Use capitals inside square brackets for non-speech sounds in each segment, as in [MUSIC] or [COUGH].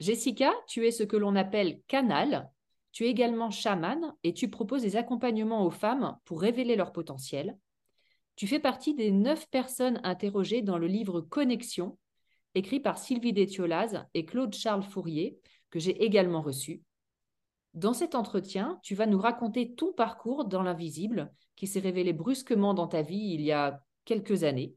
Jessica, tu es ce que l'on appelle canal. Tu es également chamane et tu proposes des accompagnements aux femmes pour révéler leur potentiel. Tu fais partie des neuf personnes interrogées dans le livre Connexion, écrit par Sylvie Détiolaz et Claude-Charles Fourier, que j'ai également reçu. Dans cet entretien, tu vas nous raconter ton parcours dans l'invisible qui s'est révélé brusquement dans ta vie il y a quelques années.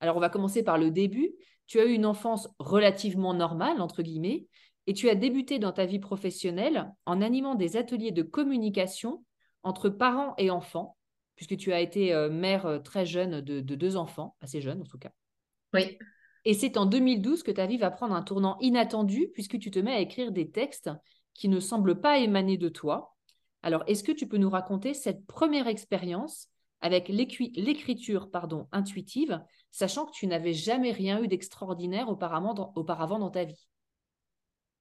Alors, on va commencer par le début. Tu as eu une enfance relativement normale, entre guillemets, et tu as débuté dans ta vie professionnelle en animant des ateliers de communication entre parents et enfants, puisque tu as été euh, mère euh, très jeune de, de, deux enfants, assez jeune en tout cas. Oui. Et c'est en 2012 que ta vie va prendre un tournant inattendu, puisque tu te mets à écrire des textes qui ne semblent pas émaner de toi. Alors, est-ce que tu peux nous raconter cette première expérience avec l'écriture pardon, intuitive, sachant que tu n'avais jamais rien eu d'extraordinaire auparavant dans, ta vie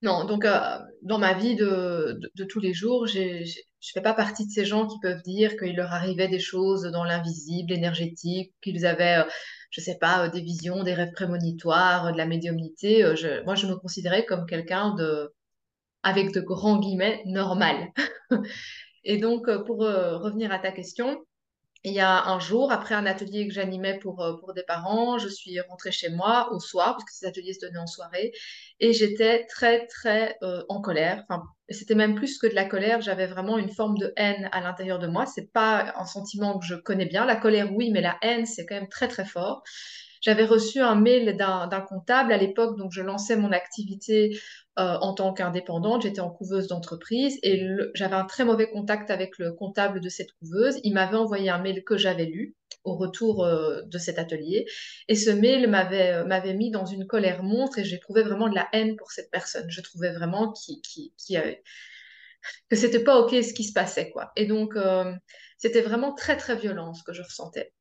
Non, donc euh, dans ma vie de, de, tous les jours, je ne fais pas partie de ces gens qui peuvent dire qu'il leur arrivait des choses dans l'invisible, énergétique, qu'ils avaient, euh, je ne sais pas, euh, des visions, des rêves prémonitoires, de la médiumnité. Je, moi, je me considérais comme quelqu'un de, avec de grands guillemets, normal. [LAUGHS] Et donc, pour revenir à ta question, il y a un jour, après un atelier que j'animais pour, euh, pour des parents, je suis rentrée chez moi au soir, puisque ces ateliers se donnaient en soirée, et j'étais très, très euh, en colère. Enfin, c'était même plus que de la colère, j'avais vraiment une forme de haine à l'intérieur de moi. C'est pas un sentiment que je connais bien. La colère, oui, mais la haine, c'est quand même très, très fort. J'avais reçu un mail d'un comptable à l'époque, donc je lançais mon activité euh, en tant qu'indépendante. J'étais en couveuse d'entreprise et j'avais un très mauvais contact avec le comptable de cette couveuse. Il m'avait envoyé un mail que j'avais lu au retour euh, de cet atelier. Et ce mail m'avait euh, m'avait mis dans une colère monstre et j'éprouvais vraiment de la haine pour cette personne. Je trouvais vraiment qui, qui, qui que c'était pas ok ce qui se passait quoi. Et donc c'était vraiment très très violent ce que je ressentais.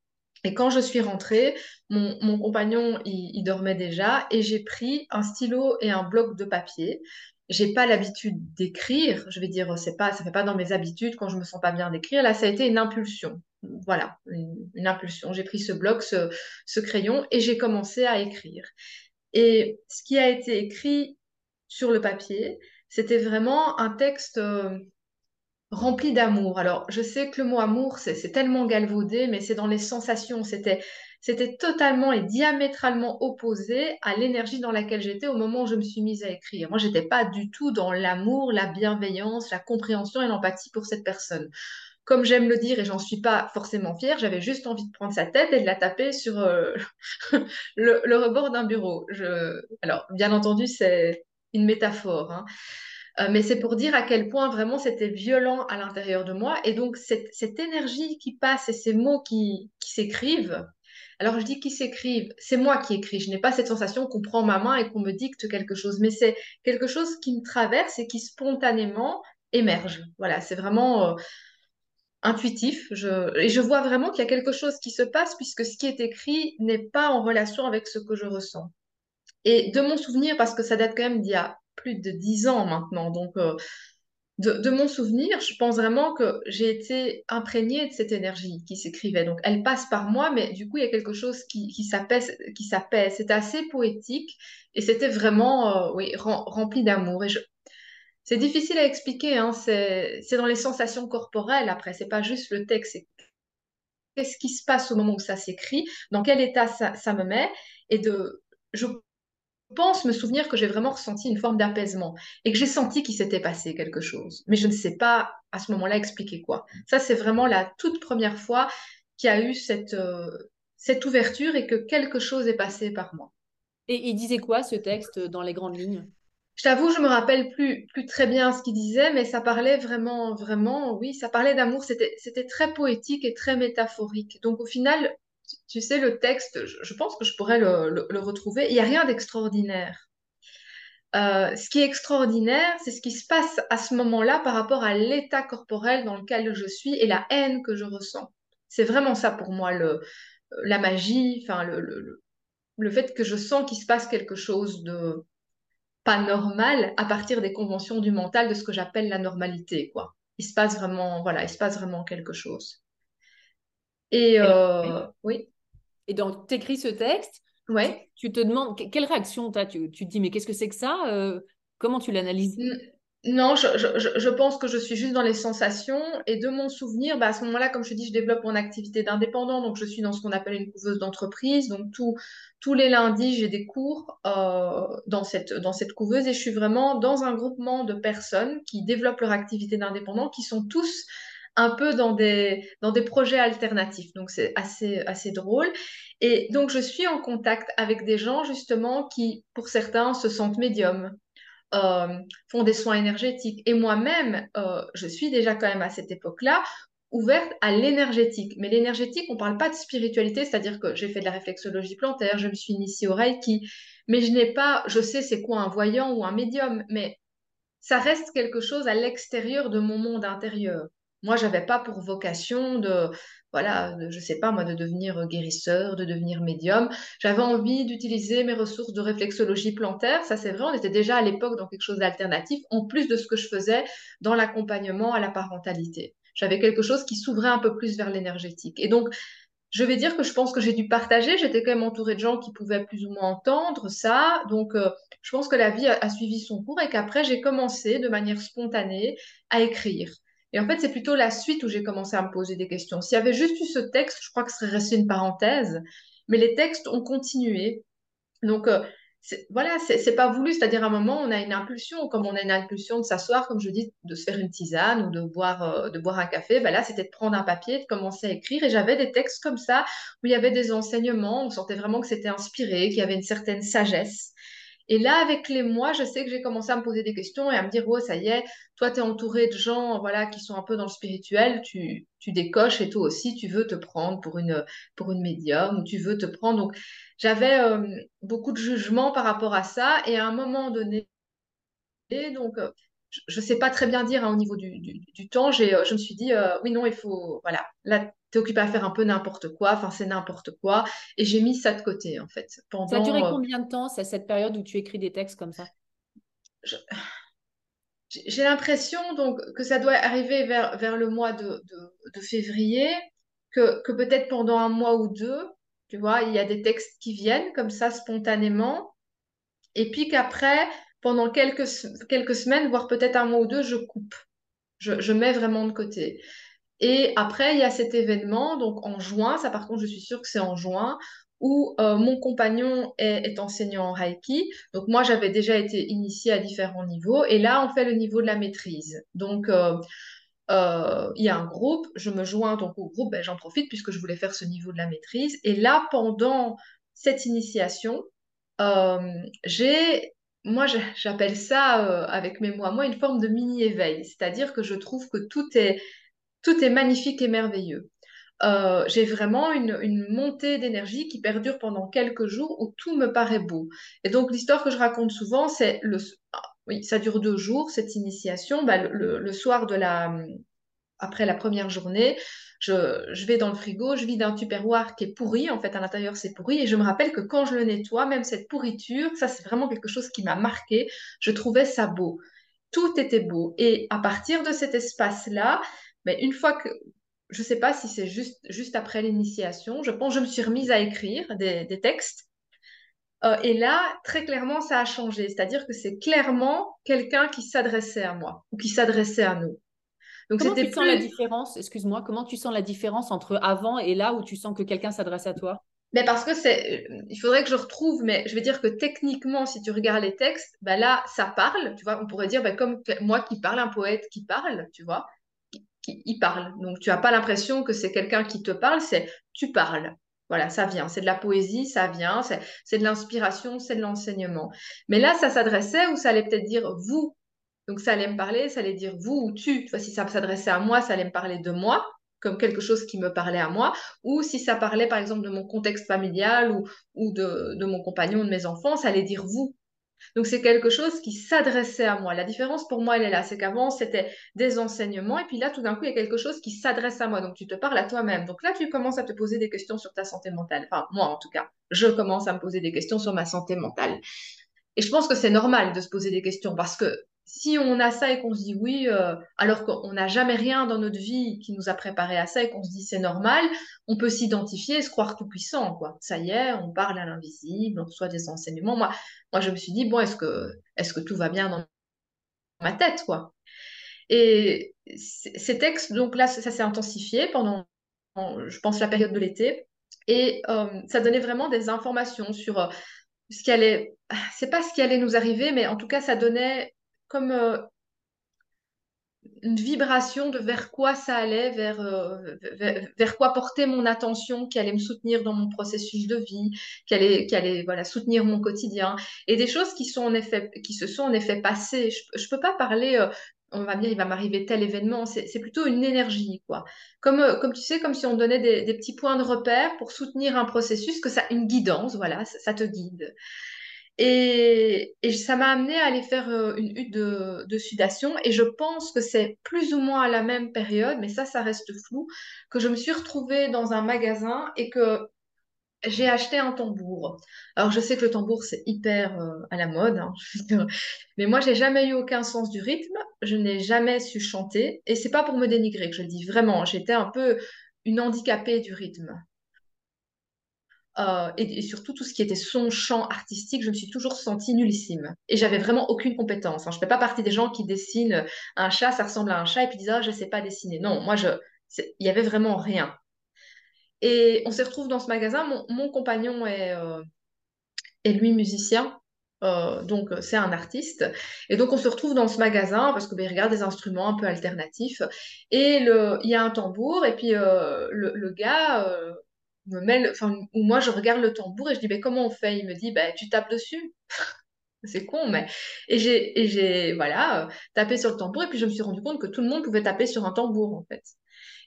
Et quand je suis rentrée, mon, compagnon, il, dormait déjà et j'ai pris un stylo et un bloc de papier. J'ai pas l'habitude d'écrire, je vais dire, c'est pas, ça fait pas dans mes habitudes quand je me sens pas bien d'écrire. Là, ça a été une impulsion. Voilà, une, impulsion. J'ai pris ce bloc, ce, crayon et j'ai commencé à écrire. Et ce qui a été écrit sur le papier, c'était vraiment un texte euh, rempli d'amour. Alors, je sais que le mot amour, c'est tellement galvaudé, mais c'est dans les sensations. C'était c'était totalement et diamétralement opposé à l'énergie dans laquelle j'étais au moment où je me suis mise à écrire. Moi, j'étais pas du tout dans l'amour, la bienveillance, la compréhension et l'empathie pour cette personne. Comme j'aime le dire et j'en suis pas forcément fière, j'avais juste envie de prendre sa tête et de la taper sur euh, [LAUGHS] le, rebord d'un bureau. Alors, bien entendu, c'est une métaphore. Hein. Euh, mais c'est pour dire à quel point vraiment c'était violent à l'intérieur de moi. Et donc cette, énergie qui passe et ces mots qui, s'écrivent, Alors je dis qu'ils s'écrivent, c'est moi qui écris, je n'ai pas cette sensation qu'on prend ma main et qu'on me dicte quelque chose, mais c'est quelque chose qui me traverse et qui spontanément émerge. Voilà, c'est vraiment... Euh, intuitif. Et je vois vraiment qu'il y a quelque chose qui se passe puisque ce qui est écrit n'est pas en relation avec ce que je ressens. Et de mon souvenir, parce que ça date quand même d'il y a plus de dix ans maintenant, donc euh, de, mon souvenir, je pense vraiment que j'ai été imprégnée de cette énergie qui s'écrivait. Donc elle passe par moi, mais du coup il y a quelque chose qui, qui s'apaise. C'était assez poétique et c'était vraiment euh, oui, rempli d'amour. Et je, c'est difficile à expliquer, hein. c'est dans les sensations corporelles après, c'est pas juste le texte, qu'est-ce qui se passe au moment où ça s'écrit, dans quel état ça, me met, et de, je pense me souvenir que j'ai vraiment ressenti une forme d'apaisement et que j'ai senti qu'il s'était passé quelque chose, mais je ne sais pas à ce moment-là expliquer quoi. Ça, c'est vraiment la toute première fois qu'il y a eu cette, euh, cette ouverture et que quelque chose est passé par moi. Et il disait quoi ce texte dans les grandes lignes? Je t'avoue, je me rappelle plus, plus très bien ce qu'il disait, mais ça parlait vraiment, vraiment, oui, ça parlait d'amour. C'était, c'était très poétique et très métaphorique. Donc au final, tu sais, le texte, je, pense que je pourrais le, retrouver. Il n'y a rien d'extraordinaire. Euh, ce qui est extraordinaire, c'est ce qui se passe à ce moment-là par rapport à l'état corporel dans lequel je suis et la haine que je ressens. C'est vraiment ça pour moi, le, la magie, enfin le, le, le fait que je sens qu'il se passe quelque chose de, pas normal à partir des conventions du mental de ce que j'appelle la normalité, quoi. Il se passe vraiment, voilà, il se passe vraiment quelque chose. Et, euh, oui. Et donc, tu écris ce texte, ouais. tu, te demandes quelle réaction tu as tu, tu, te dis, mais qu'est-ce que c'est que ça euh, Comment tu l'analyses? Non, je, je, je, pense que je suis juste dans les sensations et de mon souvenir, bah à ce moment-là, comme je te dis, je développe mon activité d'indépendant, donc je suis dans ce qu'on appelle une couveuse d'entreprise. Donc tout, tous les lundis, j'ai des cours euh, dans, cette, dans cette couveuse et je suis vraiment dans un groupement de personnes qui développent leur activité d'indépendant, qui sont tous un peu dans des, dans des projets alternatifs. Donc c'est assez, assez drôle. Et donc je suis en contact avec des gens justement qui, pour certains, se sentent médiums euh, font des soins énergétiques. Et moi-même, euh, je suis déjà quand même à cette époque-là ouverte à l'énergétique. Mais l'énergétique, on ne parle pas de spiritualité, c'est-à-dire que j'ai fait de la réflexologie plantaire, je me suis initiée au Reiki, mais je n'ai pas, je sais c'est quoi un voyant ou un médium, mais ça reste quelque chose à l'extérieur de mon monde intérieur. Moi, j'avais pas pour vocation de, voilà, de, je sais pas moi, de devenir guérisseur, de devenir médium. J'avais envie d'utiliser mes ressources de réflexologie plantaire. Ça, c'est vrai, on était déjà à l'époque dans quelque chose d'alternatif, en plus de ce que je faisais dans l'accompagnement à la parentalité. J'avais quelque chose qui s'ouvrait un peu plus vers l'énergétique. Et donc, je vais dire que je pense que j'ai dû partager. J'étais quand même entourée de gens qui pouvaient plus ou moins entendre ça. Donc, euh, je pense que la vie a suivi son cours et qu'après, j'ai commencé de manière spontanée à écrire. Et en fait, c'est plutôt la suite où j'ai commencé à me poser des questions. S'il y avait juste eu ce texte, je crois que ce serait resté une parenthèse, mais les textes ont continué. Donc, euh, voilà, c'est pas voulu, c'est-à-dire à un moment, on a une impulsion, comme on a une impulsion de s'asseoir, comme je dis, de se faire une tisane ou de boire, euh, de boire un café, ben là, c'était de prendre un papier, de commencer à écrire. Et j'avais des textes comme ça, où il y avait des enseignements, on sentait vraiment que c'était inspiré, qu'il y avait une certaine sagesse. Et là, avec les mois, je sais que j'ai commencé à me poser des questions et à me dire, oh, ça y est, toi, tu es entouré de gens voilà, qui sont un peu dans le spirituel, tu, tu décoches et toi aussi, tu veux te prendre pour une, pour une médium ou tu veux te prendre. Donc, j'avais euh, beaucoup de jugements par rapport à ça et à un moment donné, donc, euh, je ne sais pas très bien dire hein, au niveau du, du, temps, euh, je me suis dit, oui, non, il faut, voilà, là, t'es occupé à faire un peu n'importe quoi, enfin c'est n'importe quoi, et j'ai mis ça de côté en fait. Pendant, ça a duré euh, combien de temps, c'est cette période où tu écris des textes comme ça? J'ai l'impression donc que ça doit arriver vers, vers le mois de, de, février, que, que peut-être pendant un mois ou deux, tu vois, il y a des textes qui viennent comme ça spontanément, et puis qu'après, pendant quelques, quelques semaines, voire peut-être un mois ou deux, je coupe. Je, je mets vraiment de côté. Et après, il y a cet événement, donc en juin, ça par contre, je suis sûre que c'est en juin, où euh, mon compagnon est, enseignant en Reiki. Donc moi, j'avais déjà été initiée à différents niveaux. Et là, on fait le niveau de la maîtrise. Donc, euh, euh, il y a un groupe, je me joins donc au groupe, ben, j'en profite puisque je voulais faire ce niveau de la maîtrise. Et là, pendant cette initiation, j'ai moi, j'appelle ça, avec mes mots à moi, une forme de mini-éveil. C'est-à-dire que je trouve que tout est, tout est magnifique et merveilleux. euh, j'ai vraiment une, montée d'énergie qui perdure pendant quelques jours où tout me paraît beau. Et donc l'histoire que je raconte souvent, c'est le... Ah, oui, ça dure deux jours, cette initiation. Bah, le, soir de la... Après la première journée, je, vais dans le frigo, je vide un tupperware qui est pourri, en fait à l'intérieur c'est pourri, et je me rappelle que quand je le nettoie, même cette pourriture, ça c'est vraiment quelque chose qui m'a marqué, je trouvais ça beau. Tout était beau. Et à partir de cet espace-là, mais ben, une fois que, je ne sais pas si c'est juste, juste après l'initiation, je pense que je me suis remise à écrire des, textes. Euh, et là, très clairement, ça a changé. C'est-à-dire que c'est clairement quelqu'un qui s'adressait à moi ou qui s'adressait à nous. Donc, comment tu sens la différence Excuse-moi, comment tu sens la différence entre avant et là où tu sens que quelqu'un s'adresse à toi? Mais parce que c'est, il faudrait que je retrouve, mais je vais dire que techniquement, si tu regardes les textes, ben là, ça parle, tu vois, on pourrait dire ben comme moi qui parle, un poète qui parle, tu vois, il parle. Donc, tu n'as pas l'impression que c'est quelqu'un qui te parle, c'est tu parles. Voilà, ça vient. C'est de la poésie, ça vient. C'est de l'inspiration, c'est de l'enseignement. Mais là, ça s'adressait ou ça allait peut-être dire vous. Donc, ça allait me parler, ça allait dire vous ou tu. Tu vois, si ça s'adressait à moi, ça allait me parler de moi comme quelque chose qui me parlait à moi, ou si ça parlait par exemple de mon contexte familial ou, ou de, de mon compagnon, de mes enfants, ça allait dire vous. Donc c'est quelque chose qui s'adressait à moi. La différence pour moi, elle est là. C'est qu'avant, c'était des enseignements et puis là, tout d'un coup, il y a quelque chose qui s'adresse à moi. Donc tu te parles à toi-même. Donc là, tu commences à te poser des questions sur ta santé mentale. Enfin, moi en tout cas, je commence à me poser des questions sur ma santé mentale. Et je pense que c'est normal de se poser des questions parce que si on a ça et qu'on se dit oui, euh, alors qu'on n'a jamais rien dans notre vie qui nous a préparé à ça et qu'on se dit c'est normal, on peut s'identifier et se croire tout puissant, quoi. Ça y est, on parle à l'invisible, on reçoit des enseignements. Moi, moi, je me suis dit bon, est-ce que, est-ce que tout va bien dans ma tête, quoi? Et ces textes, donc là, ça, s'est intensifié pendant, je pense, la période de l'été, et euh, ça donnait vraiment des informations sur euh, ce qui allait, c'est pas ce qui allait nous arriver, mais en tout cas, ça donnait comme euh, une vibration de vers quoi ça allait, vers, euh, vers, quoi porter mon attention, qui allait me soutenir dans mon processus de vie, qui allait, qui allait voilà, soutenir mon quotidien. Et des choses qui, sont en effet, qui se sont en effet passées. Je ne peux pas parler, euh, on va dire, il va m'arriver tel événement, c'est plutôt une énergie. quoi. Comme, comme tu sais, comme si on donnait des, petits points de repère pour soutenir un processus, que ça, une guidance, voilà, ça te guide. Et, ça m'a amené à aller faire euh, une hutte de, sudation. Et je pense que c'est plus ou moins à la même période, mais ça, ça reste flou, que je me suis retrouvée dans un magasin et que j'ai acheté un tambour. Alors, je sais que le tambour, c'est hyper euh, à la mode, hein, [LAUGHS] mais moi, j'ai jamais eu aucun sens du rythme. Je n'ai jamais su chanter. Et c'est pas pour me dénigrer que je le dis vraiment. J'étais un peu une handicapée du rythme. Euh, et, surtout tout ce qui était son, chant artistique, je me suis toujours sentie nullissime. Et j'avais vraiment aucune compétence. Hein. Je ne fais pas partie des gens qui dessinent un chat, ça ressemble à un chat, et puis disent ah, je ne sais pas dessiner. Non, moi, il y avait vraiment rien. Et on se retrouve dans ce magasin. Mon, compagnon est, euh, est, lui musicien. Euh, donc c'est un artiste et donc on se retrouve dans ce magasin parce que ben, regarde des instruments un peu alternatifs et le, il y a un tambour et puis le, gars me où moi je regarde le tambour et je dis, ben, comment on fait? Il me dit, ben, tu tapes dessus. [LAUGHS] C'est con, mais. Et j'ai, voilà, euh, tapé sur le tambour et puis je me suis rendu compte que tout le monde pouvait taper sur un tambour, en fait.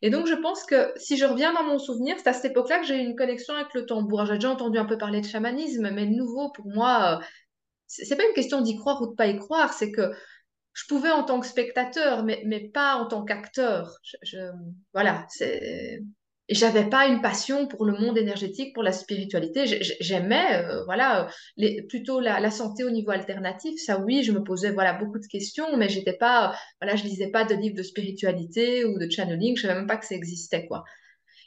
Et donc, je pense que si je reviens dans mon souvenir, c'est à cette époque-là que j'ai eu une connexion avec le tambour. J'ai déjà entendu un peu parler de chamanisme, mais de nouveau, pour moi, euh, c'est pas une question d'y croire ou de pas y croire, c'est que je pouvais en tant que spectateur, mais, mais pas en tant qu'acteur. Voilà, c'est et j'avais pas une passion pour le monde énergétique, pour la spiritualité. J'aimais, euh, voilà, les, plutôt la, santé au niveau alternatif. Ça, oui, je me posais, voilà, beaucoup de questions, mais j'étais pas, voilà, je lisais pas de livres de spiritualité ou de channeling. Je savais même pas que ça existait, quoi.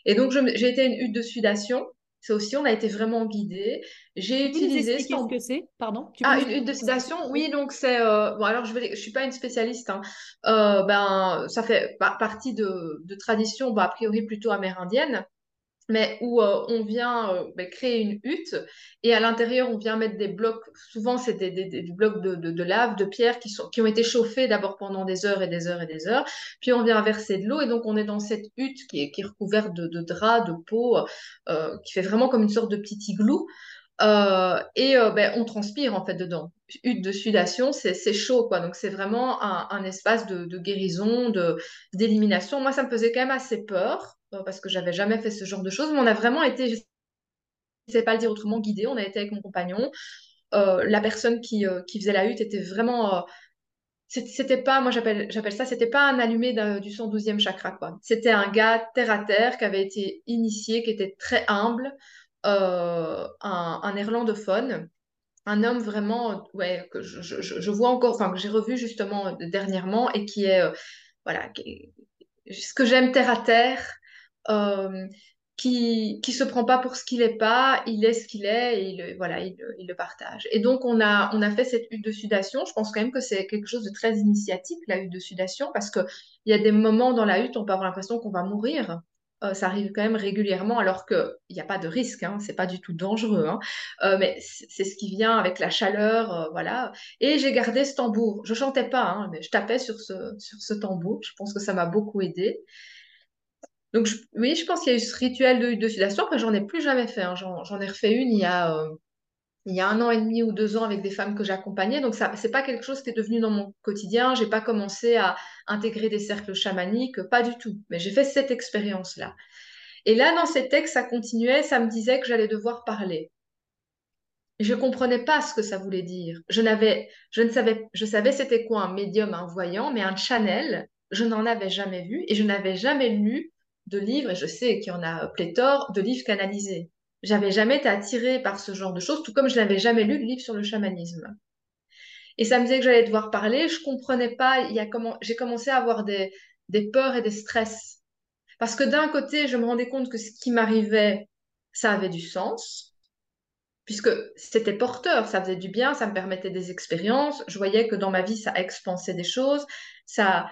Et donc, j'ai été une hutte de sudation. Ça aussi, on a été vraiment guidé. J'ai utilisé. Qu'est-ce que c'est? Pardon Ah, une de sédation? Oui, donc c'est. Euh, bon, alors je ne suis pas une spécialiste. Hein. Euh, ben, ça fait partie de, de traditions, a priori plutôt amérindiennes mais où euh, on vient euh, ben, créer une hutte et à l'intérieur on vient mettre des blocs, souvent c'est des, blocs de, de, lave, de pierre qui, sont, qui ont été chauffés d'abord pendant des heures et des heures et des heures, puis on vient verser de l'eau et donc on est dans cette hutte qui est, recouverte de, draps, de peau, euh, qui fait vraiment comme une sorte de petit igloo. et ben, on transpire en fait dedans. Hutte de sudation, c'est chaud quoi. Donc c'est vraiment un, un, espace de, de guérison, d'élimination. Moi, ça me faisait quand même assez peur parce que j'avais jamais fait ce genre de choses, mais on a vraiment été, je ne sais pas le dire autrement, guidés. On a été avec mon compagnon. la personne qui, qui faisait la hutte était vraiment c'était pas, moi j'appelle, ça, c'était pas un allumé du 112e chakra, quoi. C'était un gars terre à terre qui avait été initié, qui était très humble, euh, un, un, un homme vraiment, ouais, que je, vois encore, enfin que j'ai revu justement dernièrement et qui est, euh, voilà, ce que j'aime terre à terre. Euh, qui qui se prend pas pour ce qu'il est pas, il est ce qu'il est il, le, voilà, il, le partage. Et donc on a on a fait cette hutte de sudation. Je pense quand même que c'est quelque chose de très initiatique la hutte de sudation parce que il y a des moments dans la hutte on peut avoir l'impression qu'on va mourir. Euh, ça arrive quand même régulièrement alors que il n'y a pas de risque, hein, c'est pas du tout dangereux, hein. euh, mais c'est ce qui vient avec la chaleur, voilà. Et j'ai gardé ce tambour. Je chantais pas, hein, mais je tapais sur ce sur ce tambour. Je pense que ça m'a beaucoup aidé. Donc, oui, je pense qu'il y a eu ce rituel de, de sudation. Après, j'en ai plus jamais fait. Hein. J'en ai refait une il y a, euh, il y a un an et demi ou deux ans avec des femmes que j'accompagnais. Donc, ça, c'est pas quelque chose qui est devenu dans mon quotidien. J'ai pas commencé à intégrer des cercles chamaniques, pas du tout. Mais j'ai fait cette expérience-là. Et là, dans ces textes, ça continuait. Ça me disait que j'allais devoir parler. Je comprenais pas ce que ça voulait dire. Je n'avais, je ne savais, je savais c'était quoi un médium, un voyant, mais un channel, je n'en avais jamais vu et je n'avais jamais lu de livres, et je sais qu'il y en a pléthore, de livres canalisés. J'avais jamais été attirée par ce genre de choses, tout comme je n'avais jamais lu de livre sur le chamanisme. Et ça me disait que j'allais devoir parler, je comprenais pas, il y a comment, j'ai commencé à avoir des, des peurs et des stress. Parce que d'un côté, je me rendais compte que ce qui m'arrivait, ça avait du sens, puisque c'était porteur, ça faisait du bien, ça me permettait des expériences, je voyais que dans ma vie, ça expansait des choses, ça,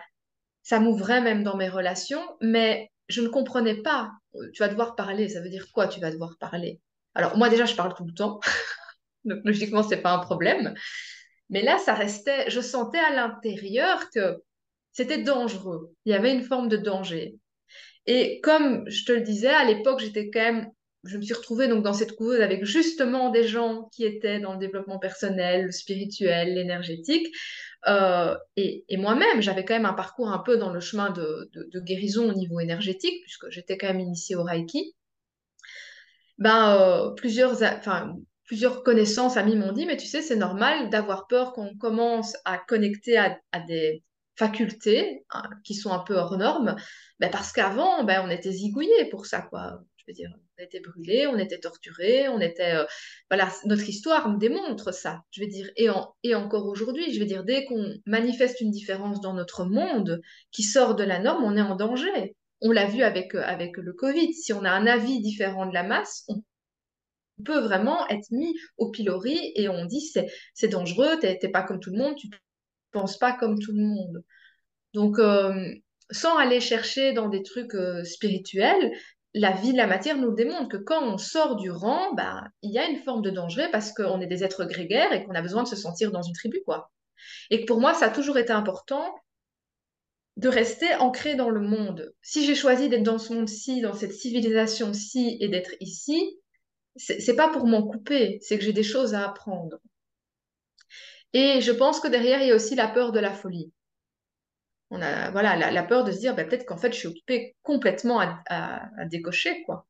ça m'ouvrait même dans mes relations, mais je ne comprenais pas. Tu vas devoir parler, ça veut dire quoi tu vas devoir parler? Alors moi déjà je parle tout le temps, [LAUGHS] donc logiquement c'est pas un problème. Mais là ça restait, je sentais à l'intérieur que c'était dangereux. Il y avait une forme de danger. Et comme je te le disais, à l'époque j'étais quand même, je me suis retrouvée donc dans cette couveuse avec justement des gens qui étaient dans le développement personnel, spirituel, l'énergétique. Euh, et, moi-même, j'avais quand même un parcours un peu dans le chemin de, guérison au niveau énergétique, puisque j'étais quand même initiée au Reiki. Ben, euh, plusieurs, enfin, plusieurs connaissances, amis m'ont dit, mais tu sais, c'est normal d'avoir peur qu'on commence à connecter à, des facultés hein, qui sont un peu hors normes, ben parce qu'avant, ben, on était zigouillés pour ça, quoi. Je veux dire, on était brûlés, on était torturés, on était... Euh, voilà, notre histoire nous démontre ça, je veux dire. Et, et encore aujourd'hui, je veux dire, dès qu'on manifeste une différence dans notre monde qui sort de la norme, on est en danger. On l'a vu avec, euh, avec le Covid. Si on a un avis différent de la masse, on peut vraiment être mis au pilori et on dit c'est, c'est dangereux, t'es, pas comme tout le monde, tu penses pas comme tout le monde. Donc, euh, sans aller chercher dans des trucs spirituels, la vie de la matière nous démontre que quand on sort du rang, bah, il y a une forme de danger parce qu'on est des êtres grégaires et qu'on a besoin de se sentir dans une tribu, quoi. Et pour moi, ça a toujours été important de rester ancré dans le monde. Si j'ai choisi d'être dans ce monde-ci, dans cette civilisation-ci et d'être ici, c'est pas pour m'en couper, c'est que j'ai des choses à apprendre. Et je pense que derrière, il y a aussi la peur de la folie on a voilà la, peur de se dire bah, peut-être qu'en fait je suis occupée complètement à, décocher quoi.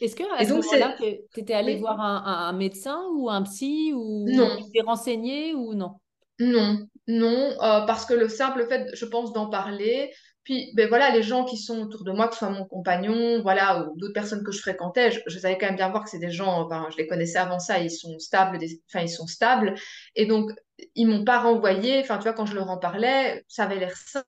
Est-ce que à ce moment-là, tu étais allée voir un, médecin ou un psy ou non. t'es renseigné ou non? Non, non, euh, parce que le simple fait, je pense, d'en parler, puis ben voilà, les gens qui sont autour de moi, que ce soit mon compagnon, voilà, ou d'autres personnes que je fréquentais, je, savais quand même bien voir que c'est des gens, enfin, je les connaissais avant ça, ils sont stables, enfin ils sont stables, et donc ils m'ont pas renvoyé, enfin tu vois, quand je leur en parlais, ça avait l'air simple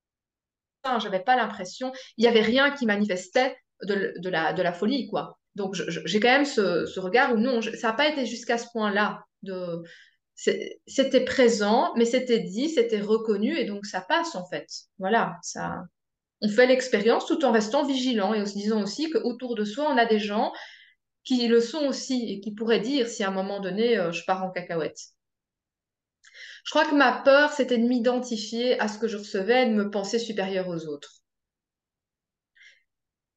j'avais pas l'impression, il y avait rien qui manifestait de, la, de la folie, quoi. Donc j'ai quand même ce, regard où non, ça n'a pas été jusqu'à ce point-là. De... C'était présent, mais c'était dit, c'était reconnu, et donc ça passe en fait. Voilà, ça. On fait l'expérience tout en restant vigilant et en se disant aussi qu'autour de soi, on a des gens qui le sont aussi et qui pourraient dire si à un moment donné, euh, je pars en cacahuète. Je crois que ma peur, c'était de m'identifier à ce que je recevais et de me penser supérieure aux autres.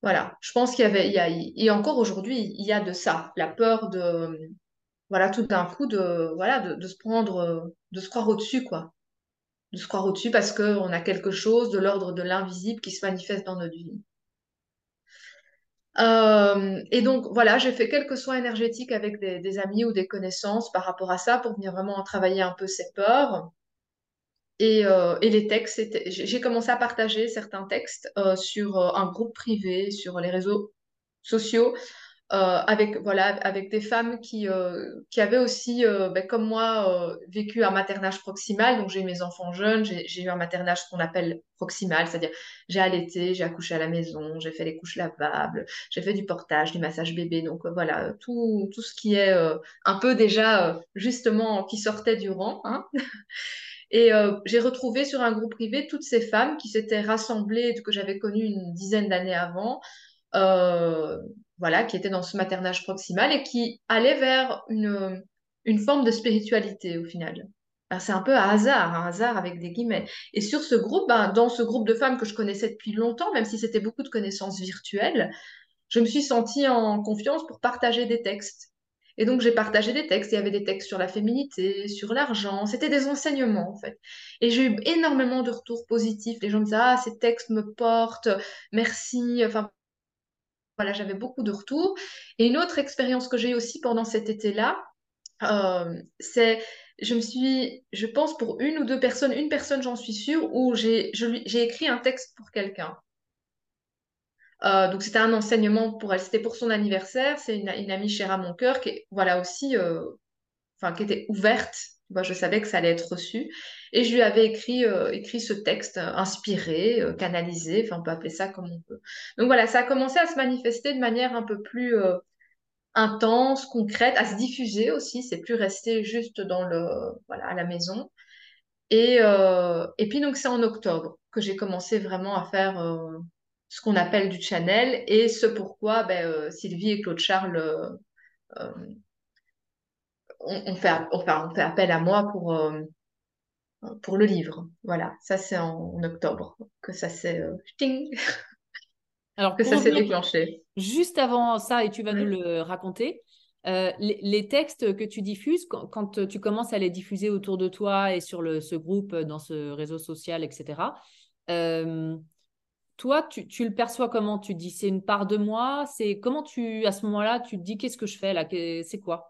Voilà, je pense qu'il y avait, et encore aujourd'hui, il y a de ça, la peur de, voilà, tout d'un coup, de, voilà, de, se prendre, de se croire au-dessus, quoi. De se croire au-dessus parce qu'on a quelque chose de l'ordre de l'invisible qui se manifeste dans notre vie. Euh, et donc, voilà, j'ai fait quelques soins énergétiques avec des, amis ou des connaissances par rapport à ça pour venir vraiment travailler un peu ces peurs. Et, euh, et les textes, j'ai commencé à partager certains textes euh, sur un groupe privé, sur les réseaux sociaux, avec voilà avec des femmes qui euh, qui avaient aussi euh, ben, comme moi vécu un maternage proximal. Donc j'ai eu mes enfants jeunes j'ai eu un maternage qu'on appelle proximal c'est-à-dire j'ai allaité j'ai accouché à la maison j'ai fait les couches lavables j'ai fait du portage du massage bébé. Donc voilà tout tout ce qui est un peu déjà justement qui sortait du rang hein. [LAUGHS] Et j'ai retrouvé sur un groupe privé toutes ces femmes qui s'étaient rassemblées, que j'avais connues une dizaine d'années avant, euh, voilà, qui était dans ce maternage proximal et qui allait vers une, une forme de spiritualité au final. C'est un peu un hasard, un hasard avec des guillemets. Et sur ce groupe, ben, dans ce groupe de femmes que je connaissais depuis longtemps, même si c'était beaucoup de connaissances virtuelles, je me suis sentie en confiance pour partager des textes. Et donc, j'ai partagé des textes. Il y avait des textes sur la féminité, sur l'argent. C'était des enseignements, en fait. Et j'ai eu énormément de retours positifs. Les gens me disaient, ah, ces textes me portent, merci. Enfin, voilà, j'avais beaucoup de retours. Et une autre expérience que j'ai eu aussi pendant cet été-là, euh, c'est, je me suis, je pense pour une ou deux personnes, une personne j'en suis sûre, où j'ai écrit un texte pour quelqu'un. Euh, donc c'était un enseignement pour elle, c'était pour son anniversaire, c'est une, amie chère à mon cœur qui, voilà aussi, euh, enfin qui était ouverte je savais que ça allait être reçu. Et je lui avais écrit, euh, ce texte euh, inspiré, euh, canalisé, enfin on peut appeler ça comme on peut. Donc voilà, ça a commencé à se manifester de manière un peu plus intense, concrète, à se diffuser aussi. C'est plus resté juste dans le, voilà, à la maison. Et, et puis donc c'est en octobre que j'ai commencé vraiment à faire ce qu'on appelle du channel et ce pourquoi ben, Sylvie et Claude Charles on, fait, on, fait, appel à moi pour, euh, pour le livre. Voilà, ça c'est en, octobre que ça s'est euh, Alors, que ça s'est déclenché. Juste avant ça, et tu vas nous le raconter, euh, les, textes que tu diffuses, quand, tu commences à les diffuser autour de toi et sur le, ce groupe, dans ce réseau social, etc., toi, tu, tu, le perçois comment? Tu dis c'est une part de moi? C'est comment tu, à ce moment-là, tu te dis qu'est-ce que je fais là? C'est quoi?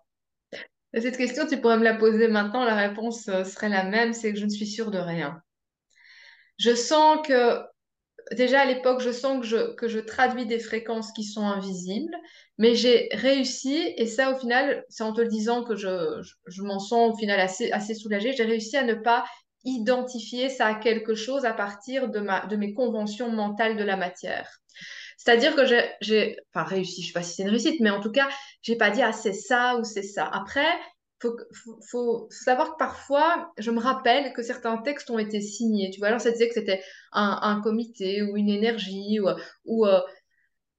Cette question, tu pourrais me la poser maintenant, la réponse euh, serait la même, c'est que je ne suis sûre de rien. Je sens que, déjà à l'époque, je sens que je, traduis des fréquences qui sont invisibles, mais j'ai réussi, et ça au final, c'est en te le disant que je, m'en sens au final assez, assez soulagée, j'ai réussi à ne pas identifier ça à quelque chose à partir de mes conventions mentales de la matière. C'est-à-dire que j'ai, enfin, réussi, je sais pas si c'est une réussite, mais en tout cas, j'ai pas dit, ah, c'est ça ou c'est ça. Après, faut, faut, savoir que parfois, je me rappelle que certains textes ont été signés. Tu vois, alors ça disait que c'était un, comité ou une énergie ou, ou euh,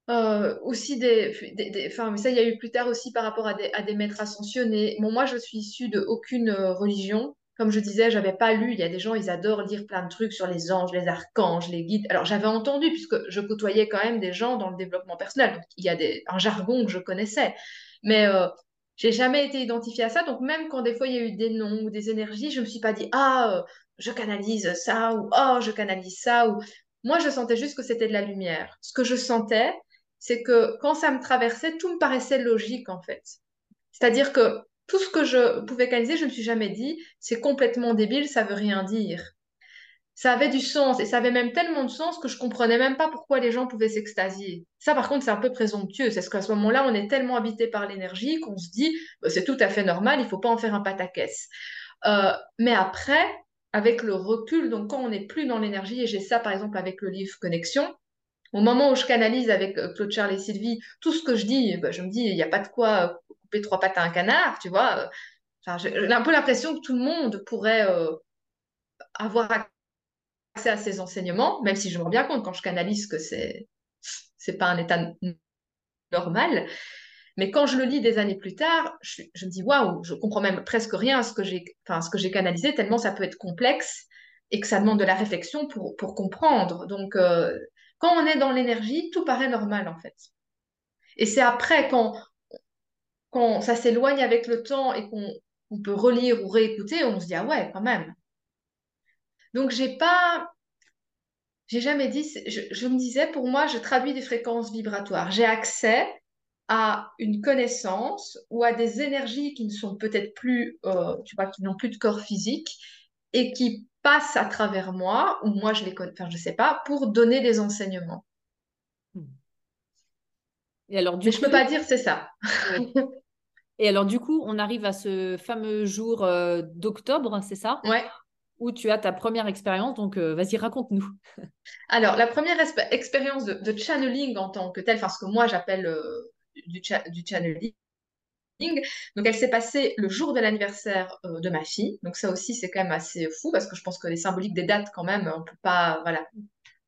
euh, aussi des, enfin, mais ça, il y a eu plus tard aussi par rapport à des, à des maîtres ascensionnés. Bon, moi, je suis issue de aucune euh, religion. Comme je disais, j'avais pas lu. Il y a des gens, ils adorent lire plein de trucs sur les anges, les archanges, les guides. Alors j'avais entendu puisque je côtoyais quand même des gens dans le développement personnel. Donc il y a des, un jargon que je connaissais, mais euh, j'ai jamais été identifiée à ça. Donc même quand des fois il y a eu des noms ou des énergies, je me suis pas dit ah euh, je canalise ça ou oh je canalise ça ou moi je sentais juste que c'était de la lumière. Ce que je sentais, c'est que quand ça me traversait, tout me paraissait logique en fait. C'est-à-dire que tout ce que je pouvais canaliser, je ne me suis jamais dit, c'est complètement débile, ça veut rien dire. Ça avait du sens et ça avait même tellement de sens que je comprenais même pas pourquoi les gens pouvaient s'extasier. Ça, par contre, c'est un peu présomptueux. C'est ce qu'à ce moment-là, on est tellement habité par l'énergie qu'on se dit, bah, c'est tout à fait normal, il faut pas en faire un pataquès. Euh, mais après, avec le recul, donc quand on n'est plus dans l'énergie, et j'ai ça par exemple avec le livre Connexion, au moment où je canalise avec euh, Claude Charles et Sylvie, tout ce que je dis, bah, je me dis, il n'y a pas de quoi couper trois pattes à un canard, tu vois. Enfin, j'ai un peu l'impression que tout le monde pourrait euh, avoir accès à ces enseignements, même si je me rends bien compte quand je canalise que c'est c'est pas un état normal. Mais quand je le lis des années plus tard, je, me dis waouh, je comprends même presque rien à ce que j'ai, enfin, ce que j'ai canalisé tellement ça peut être complexe et que ça demande de la réflexion pour, pour comprendre. Donc, euh, quand on est dans l'énergie, tout paraît normal en fait. Et c'est après, quand quand ça s'éloigne avec le temps et qu'on peut relire ou réécouter, on se dit ah ouais, quand même. Donc j'ai pas j'ai jamais dit, je, me disais, pour moi, je traduis des fréquences vibratoires. J'ai accès à une connaissance ou à des énergies qui ne sont peut-être plus, euh, tu vois, qui n'ont plus de corps physique et qui passent à travers moi, ou moi je les connais, enfin je sais pas, pour donner des enseignements. Et alors, du Mais je peux pas dire c'est ça. [LAUGHS] Et alors, du coup, on arrive à ce fameux jour euh, d'octobre, c'est ça? Ouais. Où tu as ta première expérience. Donc, euh, vas-y, raconte-nous. [LAUGHS] alors, la première expérience de, channeling en tant que telle, enfin, ce que moi j'appelle euh, du, du, channeling, donc, elle s'est passée le jour de l'anniversaire de ma fille. Donc, ça aussi, c'est quand même assez fou parce que je pense que les symboliques des dates, quand même, on peut pas. Voilà.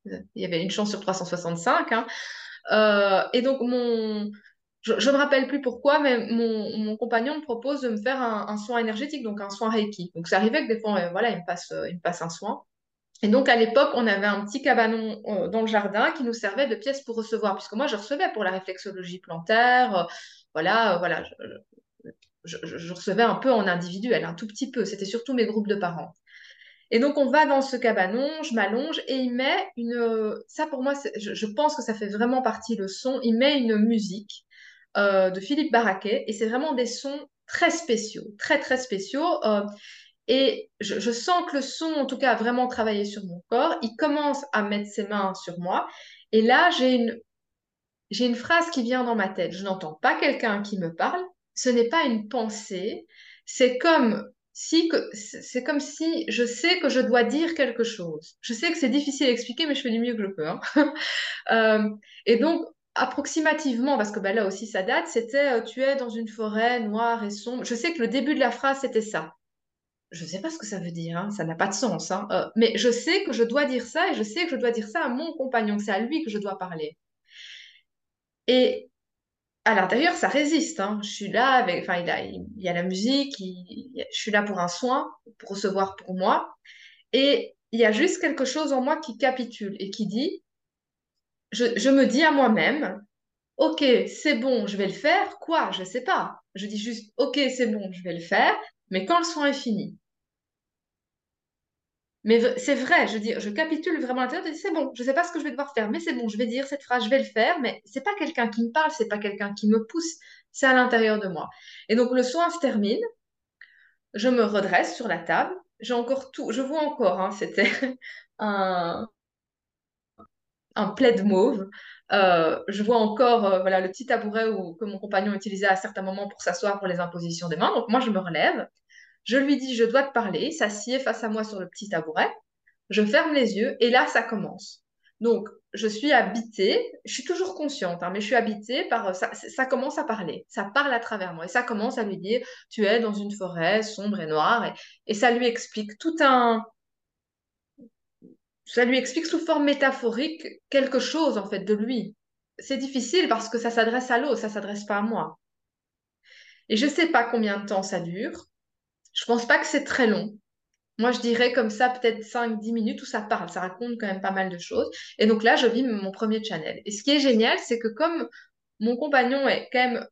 Il y avait une chance sur 365. Hein. et donc, mon, je ne me rappelle plus pourquoi, mais mon, compagnon me propose de me faire un, soin énergétique, donc un soin Reiki. Donc ça arrivait que des fois, euh, voilà, il me passe, euh, il me passe un soin. Et donc à l'époque, on avait un petit cabanon euh, dans le jardin qui nous servait de pièce pour recevoir, puisque moi je recevais pour la réflexologie plantaire, voilà, voilà, je, recevais un peu en individuel, un tout petit peu. C'était surtout mes groupes de parents. Et donc, on va dans ce cabanon, je m'allonge et il met une. Ça, pour moi, je, je, pense que ça fait vraiment partie le son. Il met une musique euh, de Philippe Barraquet. Et c'est vraiment des sons très spéciaux, très, très spéciaux. Euh, et je, sens que le son, en tout cas, a vraiment travaillé sur mon corps. Il commence à mettre ses mains sur moi. Et là, j'ai une, j'ai une phrase qui vient dans ma tête. Je n'entends pas quelqu'un qui me parle. Ce n'est pas une pensée. C'est comme si c'est comme si je sais que je dois dire quelque chose. Je sais que c'est difficile à expliquer, mais je fais du mieux que je peux. Hein. [LAUGHS] Euh, et donc, approximativement, parce que ben, là aussi ça date, c'était euh, tu es dans une forêt noire et sombre. Je sais que le début de la phrase c'était ça. Je ne sais pas ce que ça veut dire, hein, ça n'a pas de sens, hein. euh, mais je sais que je dois dire ça et je sais que je dois dire ça à mon compagnon, c'est à lui que je dois parler. Et à l'intérieur, ça résiste. Hein. Je suis là avec, enfin, il, y a la musique, je suis là pour un soin, pour recevoir pour moi, et il y a juste quelque chose en moi qui capitule et qui dit je, me dis à moi-même, ok, c'est bon, je vais le faire. Quoi? Je ne sais pas. Je dis juste, ok, c'est bon, je vais le faire, mais quand le soin est fini. Mais c'est vrai, je dis, je capitule vraiment à l'intérieur, c'est bon, je ne sais pas ce que je vais devoir faire, mais c'est bon, je vais dire cette phrase, je vais le faire, mais c'est pas quelqu'un qui me parle, c'est pas quelqu'un qui me pousse, c'est à l'intérieur de moi. Et donc le soin se termine, je me redresse sur la table, j'ai encore tout, je vois encore, hein, c'était [LAUGHS] un, un plaid mauve. Euh, je vois encore euh, voilà, le petit tabouret que mon compagnon utilisait à certains moments pour s'asseoir pour les impositions des mains. Donc moi, je me relève. Je lui dis, je dois te parler. S'assied face à moi sur le petit tabouret. Je ferme les yeux et là, ça commence. Donc, je suis habitée, je suis toujours consciente, hein, mais je suis habitée par ça, ça commence à parler, ça parle à travers moi et ça commence à lui dire, tu es dans une forêt sombre et noire et ça lui explique tout un, ça lui explique sous forme métaphorique quelque chose en fait de lui. C'est difficile parce que ça s'adresse à l'autre, ça s'adresse pas à moi. Et je sais pas combien de temps ça dure. Je pense pas que c'est très long. Moi, je dirais comme ça, peut-être 5-10 minutes où ça parle, ça raconte quand même pas mal de choses. Et donc là, je vis mon premier channel. Et ce qui est génial, c'est que comme mon compagnon est quand même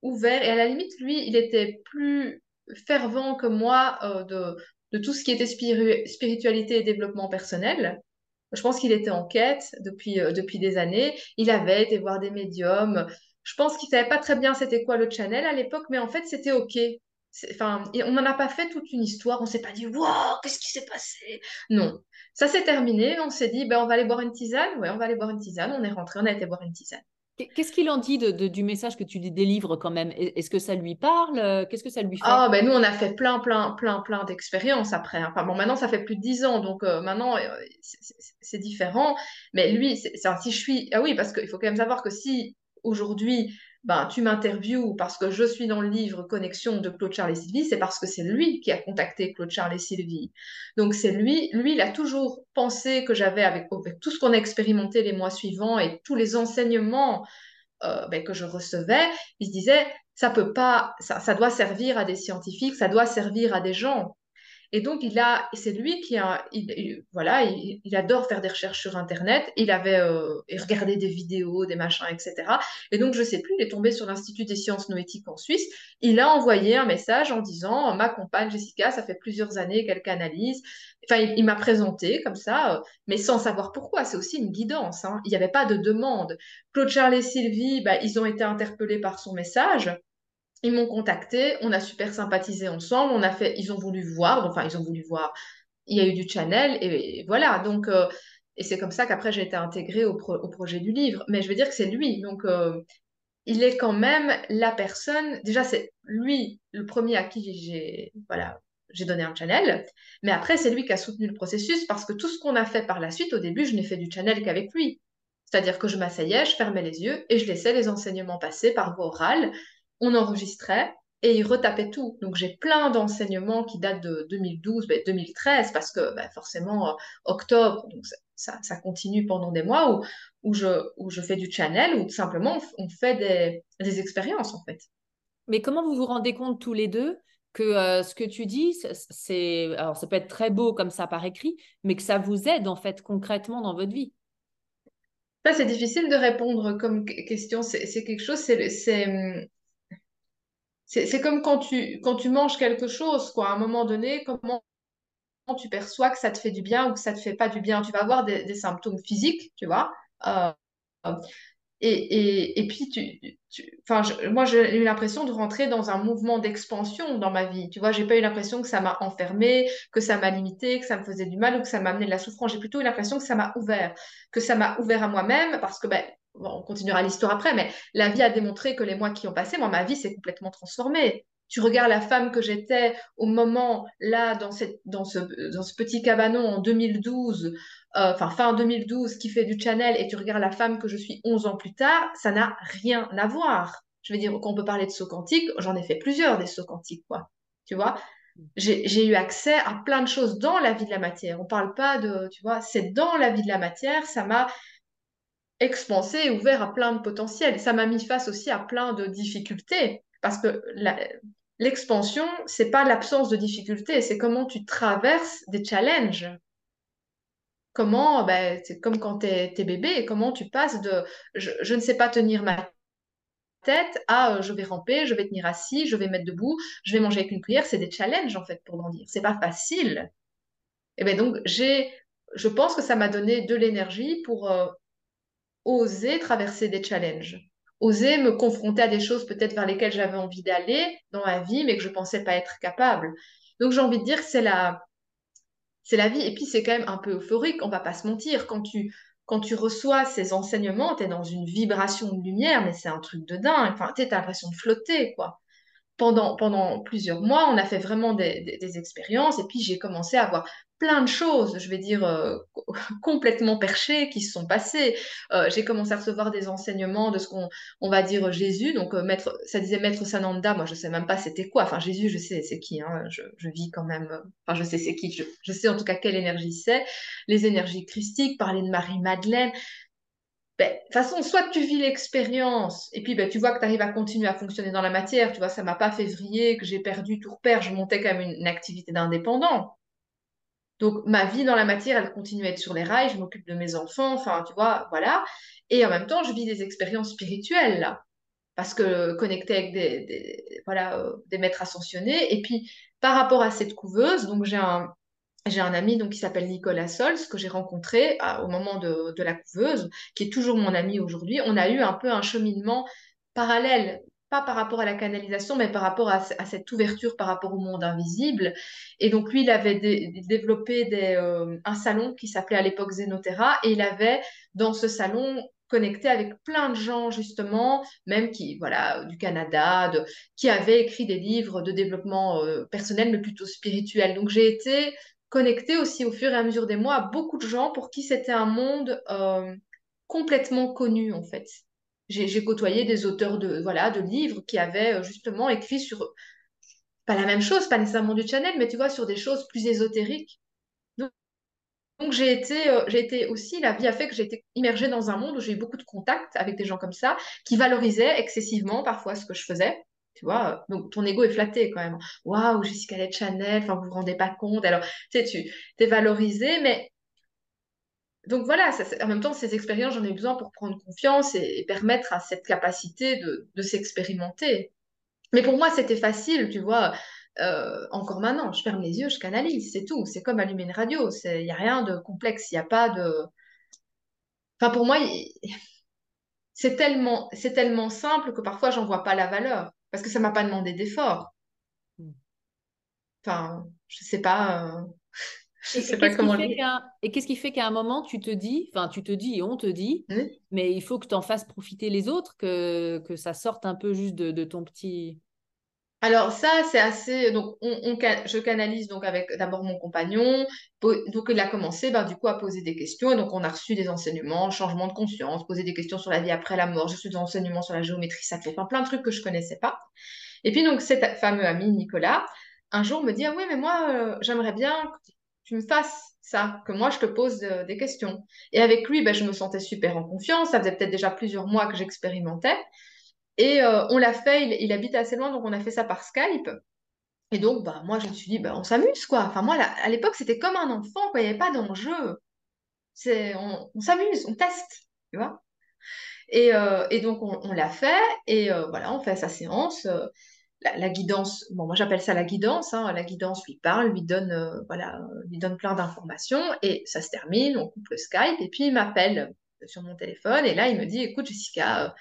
ouvert, et à la limite, lui, il était plus fervent que moi euh, de, de tout ce qui était spiritualité et développement personnel. Je pense qu'il était en quête depuis, euh, depuis des années. Il avait été voir des médiums. Je pense qu'il savait pas très bien c'était quoi le channel à l'époque, mais en fait, c'était OK. Enfin, on n'en a pas fait toute une histoire. On s'est pas dit, waouh, qu'est-ce qui s'est passé? Non. Ça s'est terminé. On s'est dit, ben, on va aller boire une tisane. Ouais, on va aller boire une tisane. On est rentré, on a été boire une tisane. Qu'est-ce qu'il en dit du message que tu délivres quand même? Est-ce que ça lui parle? Qu'est-ce que ça lui fait? Ah ben nous on a fait plein plein plein plein d'expériences après. Enfin bon maintenant ça fait plus de dix ans donc euh, maintenant euh, c'est différent. Mais lui c'est si je suis ah oui parce qu'il faut quand même savoir que si aujourd'hui ben, tu m'interviews parce que je suis dans le livre Connexion de Claude Charles et Sylvie, c'est parce que c'est lui qui a contacté Claude Charles et Sylvie. Donc c'est lui, lui, il a toujours pensé que j'avais, avec, tout ce qu'on a expérimenté les mois suivants et tous les enseignements euh, ben, que je recevais, il se disait, ça peut pas, ça, ça doit servir à des scientifiques, ça doit servir à des gens. Et donc, il a, c'est lui qui a, il, voilà, il, adore faire des recherches sur Internet. Il avait euh, regardé des vidéos, des machins, etc. Et donc, je sais plus, il est tombé sur l'Institut des sciences noétiques en Suisse. Il a envoyé un message en disant, ma compagne Jessica, ça fait plusieurs années qu'elle canalise. Enfin, il, m'a présenté comme ça, euh, mais sans savoir pourquoi. C'est aussi une guidance. Hein. Il n'y avait pas de demande. Claude Charles et Sylvie, bah, ils ont été interpellés par son message. Ils m'ont contacté, on a super sympathisé ensemble, on a fait, ils ont voulu voir, enfin ils ont voulu voir, il y a eu du channel et, voilà. Donc euh, et c'est comme ça qu'après j'ai été intégrée au, projet du livre. Mais je veux dire que c'est lui, donc euh, il est quand même la personne. Déjà c'est lui le premier à qui j'ai voilà j'ai donné un channel, mais après c'est lui qui a soutenu le processus parce que tout ce qu'on a fait par la suite, au début je n'ai fait du channel qu'avec lui. C'est-à-dire que je m'asseyais, je fermais les yeux et je laissais les enseignements passer par voie orale on enregistrait et il retapait tout. Donc j'ai plein d'enseignements qui datent de 2012, 2013, ben, parce que ben, forcément, euh, octobre, donc ça, continue pendant des mois où, où, je, où je fais du channel, ou tout simplement on fait des, des expériences en fait. Mais comment vous vous rendez compte tous les deux que euh, ce que tu dis, c'est, alors ça peut être très beau comme ça par écrit, mais que ça vous aide en fait concrètement dans votre vie? C'est difficile de répondre comme question. C'est quelque chose, c'est c'est comme quand tu, quand tu manges quelque chose, quoi. À un moment donné, comment tu perçois que ça te fait du bien ou que ça te fait pas du bien? Tu vas avoir des, symptômes physiques, tu vois. Euh, et, et, et, puis, tu, tu moi, j'ai eu l'impression de rentrer dans un mouvement d'expansion dans ma vie. Tu vois, j'ai pas eu l'impression que ça m'a enfermé, que ça m'a limité, que ça me faisait du mal ou que ça m'a amené de la souffrance. J'ai plutôt eu l'impression que ça m'a ouvert, que ça m'a ouvert à moi-même parce que ben, on continuera l'histoire après, mais la vie a démontré que les mois qui ont passé, moi, ma vie s'est complètement transformée. Tu regardes la femme que j'étais au moment, là, dans, cette, dans, ce, dans ce petit cabanon en 2012, euh, enfin fin 2012, qui fait du channel, et tu regardes la femme que je suis 11 ans plus tard, ça n'a rien à voir. Je veux dire, quand on peut parler de saut quantique, j'en ai fait plusieurs des sauts quantiques, quoi. Tu vois? J'ai eu accès à plein de choses dans la vie de la matière. On parle pas de, tu vois, c'est dans la vie de la matière, ça m'a expansé et ouvert à plein de potentiels. Ça m'a mis face aussi à plein de difficultés parce que l'expansion, c'est pas l'absence de difficultés, c'est comment tu traverses des challenges. Comment, ben, c'est comme quand tu es, bébé, comment tu passes de je, ne sais pas tenir ma tête à euh, je vais ramper, je vais tenir assis, je vais mettre debout, je vais manger avec une cuillère. C'est des challenges en fait pour grandir. C'est pas facile. Et ben donc j'ai, je pense que ça m'a donné de l'énergie pour euh, oser traverser des challenges, oser me confronter à des choses peut-être vers lesquelles j'avais envie d'aller dans ma vie, mais que je pensais pas être capable. Donc j'ai envie de dire que c'est la, c'est la vie. Et puis c'est quand même un peu euphorique, on va pas se mentir. Quand tu, quand tu reçois ces enseignements, tu es dans une vibration de lumière, mais c'est un truc de dingue. Enfin, tu as l'impression de flotter, quoi pendant, pendant plusieurs mois, on a fait vraiment des, des, expériences et puis j'ai commencé à avoir plein de choses, je vais dire, euh, [LAUGHS] complètement perchées qui se sont passées. Euh, j'ai commencé à recevoir des enseignements de ce qu'on on va dire Jésus. Donc, euh, maître, ça disait Maître Sananda, moi je sais même pas c'était quoi. Enfin, Jésus, je sais c'est qui, hein, je, je, vis quand même, enfin je sais c'est qui, je, je, sais en tout cas quelle énergie c'est. Les énergies christiques, parler de Marie-Madeleine ben, de toute façon, soit tu vis l'expérience et puis ben, tu vois que tu arrives à continuer à fonctionner dans la matière. Tu vois, ça m'a pas fait vriller, que j'ai perdu tout repère. Je montais quand même une, activité d'indépendant. Donc, ma vie dans la matière, elle continue à être sur les rails. Je m'occupe de mes enfants. Enfin, tu vois, voilà. Et en même temps, je vis des expériences spirituelles. Parce que connecté avec des, voilà, euh, des maîtres ascensionnés. Et puis, par rapport à cette couveuse, donc j'ai un, j'ai un ami donc, qui s'appelle Nicolas Sols, que j'ai rencontré au moment de, la couveuse, qui est toujours mon ami aujourd'hui. On a eu un peu un cheminement parallèle, pas par rapport à la canalisation, mais par rapport à, cette ouverture par rapport au monde invisible. Et donc, lui, il avait développé euh, un salon qui s'appelait à l'époque Zenoterra, et il avait dans ce salon connecté avec plein de gens justement, même qui voilà du Canada, qui avaient écrit des livres de développement euh, personnel mais plutôt spirituel. Donc j'ai été connecté aussi au fur et à mesure des mois à beaucoup de gens pour qui c'était un monde euh, complètement connu en fait. J'ai côtoyé des auteurs de, voilà, de livres qui avaient euh, justement écrit sur, pas la même chose, pas nécessairement du channel, mais tu vois, sur des choses plus ésotériques. Donc, j'ai été, euh, été aussi, la vie a fait que j'ai été immergée dans un monde où j'ai eu beaucoup de contacts avec des gens comme ça, qui valorisaient excessivement parfois ce que je faisais Tu vois, donc ton ego est flatté quand même. Waouh, Jessica Led Chanel, enfin, vous vous rendez pas compte. Alors, tu sais, tu es valorisé, mais donc voilà, en même temps, ces expériences, j'en ai besoin pour prendre confiance et, permettre à cette capacité de, de s'expérimenter. Mais pour moi, c'était facile, tu vois. Euh, encore maintenant, je ferme les yeux, je canalise, c'est tout. C'est comme allumer une radio. Il n'y a rien de complexe, il n'y a pas de. Enfin, pour moi, [LAUGHS] c'est tellement, c'est tellement simple que parfois, j'en vois pas la valeur parce que ça m'a pas demandé d'effort. Hmm. Enfin, je sais pas. Euh, je sais pas comment Et qu'est-ce qui fait qu'à un moment, tu te dis, enfin, tu te dis et on te dit, mais il faut que tu en fasses profiter les autres, que, que ça sorte un peu juste de, de ton petit. Alors ça, c'est assez. Donc, on, je canalise donc avec d'abord mon compagnon. Donc, il a commencé, ben, du coup, à poser des questions. Et donc, on a reçu des enseignements, changement de conscience, poser des questions sur la vie après la mort. Je suis des enseignements sur la géométrie sacrée, enfin, plein de trucs que je connaissais pas. Et puis, donc, cet fameux ami Nicolas, un jour me dit, ah oui, mais moi, euh, j'aimerais bien tu me fasses ça, que moi, je te pose euh, des questions. Et avec lui, ben, je me sentais super en confiance. Ça faisait peut-être déjà plusieurs mois que j'expérimentais. Et euh, on l'a fait, il, habite assez loin, donc on a fait ça par Skype. Et donc, bah, moi, je me suis dit, bah, on s'amuse, quoi. Enfin, moi, à l'époque, c'était comme un enfant, quoi. Il n'y avait pas d'enjeu. C'est, on, s'amuse, on teste, tu vois. Et, euh, donc, on, l'a fait, et voilà, on fait sa séance. La, guidance, bon, moi, j'appelle ça la guidance. Hein. la guidance lui parle, lui donne, voilà, lui donne plein d'informations, et ça se termine, on coupe le Skype, et puis il m'appelle sur mon téléphone, et là, il me dit, écoute, Jessica,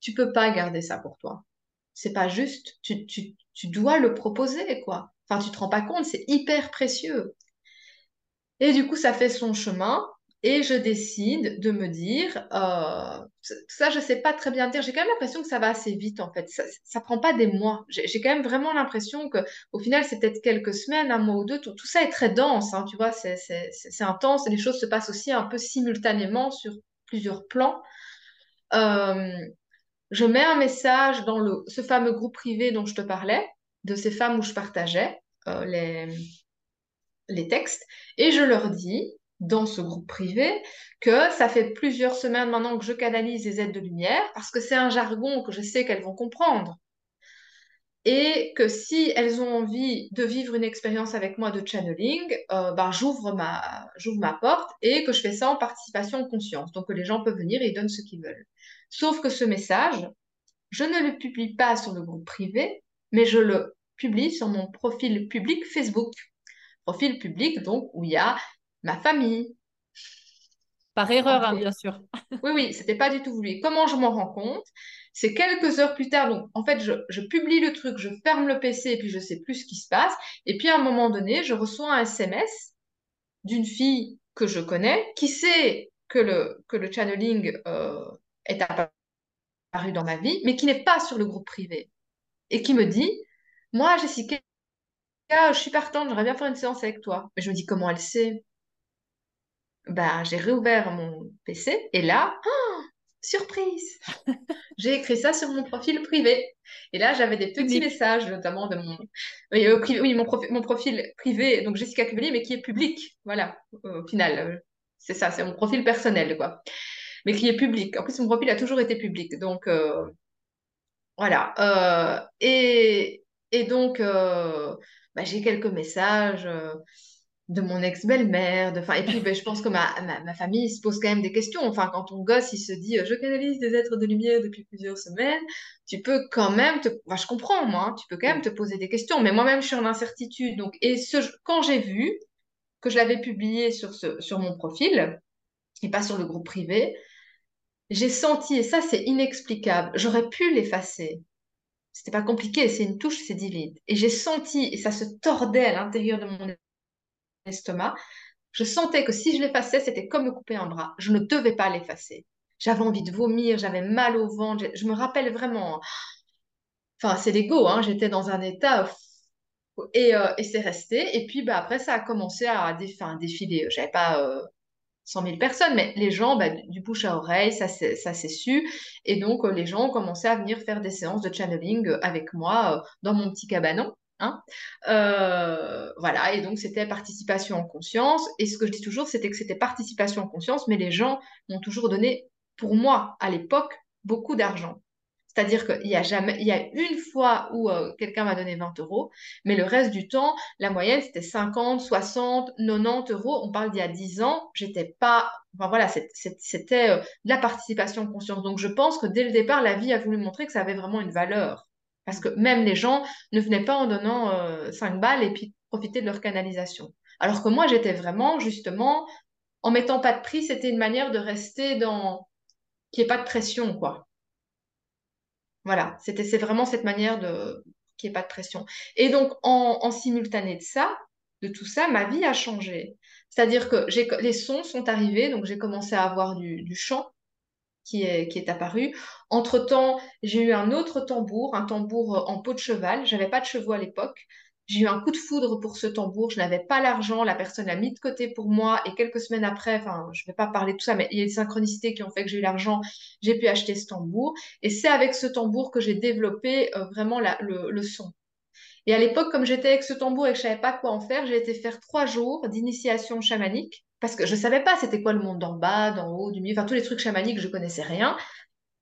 tu peux pas garder ça pour toi. C'est pas juste. Tu, tu, tu, dois le proposer, quoi. Enfin, tu te rends pas compte, c'est hyper précieux. Et du coup, ça fait son chemin. Et je décide de me dire, euh, ça, je sais pas très bien dire. J'ai quand même l'impression que ça va assez vite, en fait. Ça, ça prend pas des mois. J'ai quand même vraiment l'impression que, au final, c'est peut-être quelques semaines, un mois ou deux. Tout, ça est très dense, hein, tu vois. C'est intense. Les choses se passent aussi un peu simultanément sur plusieurs plans. Euh, je mets un message dans le, ce fameux groupe privé dont je te parlais, de ces femmes où je partageais euh, les, les textes, et je leur dis dans ce groupe privé que ça fait plusieurs semaines maintenant que je canalise les aides de lumière, parce que c'est un jargon que je sais qu'elles vont comprendre. Et que si elles ont envie de vivre une expérience avec moi de channeling, euh, ben j'ouvre ma, ma porte et que je fais ça en participation en conscience. Donc que les gens peuvent venir et ils donnent ce qu'ils veulent. Sauf que ce message, je ne le publie pas sur le groupe privé, mais je le publie sur mon profil public Facebook. Profil public, donc, où il y a ma famille. Par erreur, hein, bien sûr. oui, oui, c'était pas du tout voulu. Comment je m'en rends compte? C'est quelques heures plus tard, donc en fait, je, je, publie le truc, je ferme le PC et puis je sais plus ce qui se passe. Et puis à un moment donné, je reçois un SMS d'une fille que je connais qui sait que le, que le channeling euh, est apparu dans ma vie, mais qui n'est pas sur le groupe privé. Et qui me dit, moi, Jessica, je suis partante, j'aimerais bien faire une séance avec toi. Mais je me dis, comment elle sait? Ben, J'ai réouvert mon PC et là, oh, surprise [LAUGHS] J'ai écrit ça sur mon profil privé. Et là, j'avais des petits messages, notamment de mon... Oui, oui mon, mon, profil privé, donc Jessica Cuvelier, mais qui est public. Voilà, au final. C'est ça, c'est mon profil personnel, quoi mais qui est public. En plus, mon profil a toujours été public. Donc, euh, voilà. Euh, et, et, donc, euh, bah, j'ai quelques messages de mon ex-belle-mère. De, et puis, bah, je pense que ma, ma, famille se pose quand même des questions. Enfin, quand ton gosse, il se dit, je canalise des êtres de lumière depuis plusieurs semaines, tu peux quand même te... Enfin, je comprends, moi, hein, tu peux quand même te poser des questions. Mais moi-même, je suis en incertitude. Donc, et ce, quand j'ai vu que je l'avais publié sur, ce, sur mon profil, et pas sur le groupe privé, j'ai senti, et ça c'est inexplicable, j'aurais pu l'effacer. C'était pas compliqué, c'est une touche, c'est divine. Et j'ai senti, et ça se tordait à l'intérieur de mon estomac, je sentais que si je l'effaçais, c'était comme me couper un bras. Je ne devais pas l'effacer. J'avais envie de vomir, j'avais mal au ventre. Je me rappelle vraiment. Enfin, c'est l'ego, hein, j'étais dans un état. Et, euh, et c'est resté. Et puis bah, après, ça a commencé à, défiler. J'avais pas. Euh, 100 000 personnes, mais les gens, bah, du bouche à oreille, ça s'est su. Et donc, euh, les gens ont commencé à venir faire des séances de channeling euh, avec moi dans mon petit cabanon. Hein. voilà, et donc c'était participation en conscience. Et ce que je dis toujours, c'était que c'était participation en conscience, mais les gens m'ont toujours donné, pour moi, à l'époque, beaucoup d'argent. C'est-à-dire qu'il y a jamais, il y a une fois où euh, quelqu'un m'a donné 20 euros, mais le reste du temps, la moyenne, c'était 50, 60, 90 euros. On parle d'il y a 10 ans, j'étais pas, enfin voilà, c'était euh, de la participation consciente. Donc je pense que dès le départ, la vie a voulu montrer que ça avait vraiment une valeur. Parce que même les gens ne venaient pas en donnant 5 euh, balles et puis profiter de leur canalisation. Alors que moi, j'étais vraiment, justement, en mettant pas de prix, c'était une manière de rester dans, qu'il n'y ait pas de pression, quoi. Voilà, c'était, c'est vraiment cette manière de qu'il n'y ait pas de pression. Et donc, en, simultané de ça, de tout ça, ma vie a changé. C'est-à-dire que les sons sont arrivés, donc j'ai commencé à avoir du chant qui est, apparu. Entre-temps, j'ai eu un autre tambour, un tambour en peau de cheval. J'avais pas de chevaux à l'époque. J'ai eu un coup de foudre pour ce tambour. Je n'avais pas l'argent. La personne l'a mis de côté pour moi. Et quelques semaines après, enfin, je ne vais pas parler de tout ça, mais il y a des synchronicités qui ont fait que j'ai eu l'argent. J'ai pu acheter ce tambour. Et c'est avec ce tambour que j'ai développé euh, vraiment le, son. Et à l'époque, comme j'étais avec ce tambour et que je savais pas quoi en faire, j'ai été faire trois jours d'initiation chamanique parce que je savais pas c'était quoi le monde d'en bas, d'en haut, du milieu, enfin tous les trucs chamaniques, je connaissais rien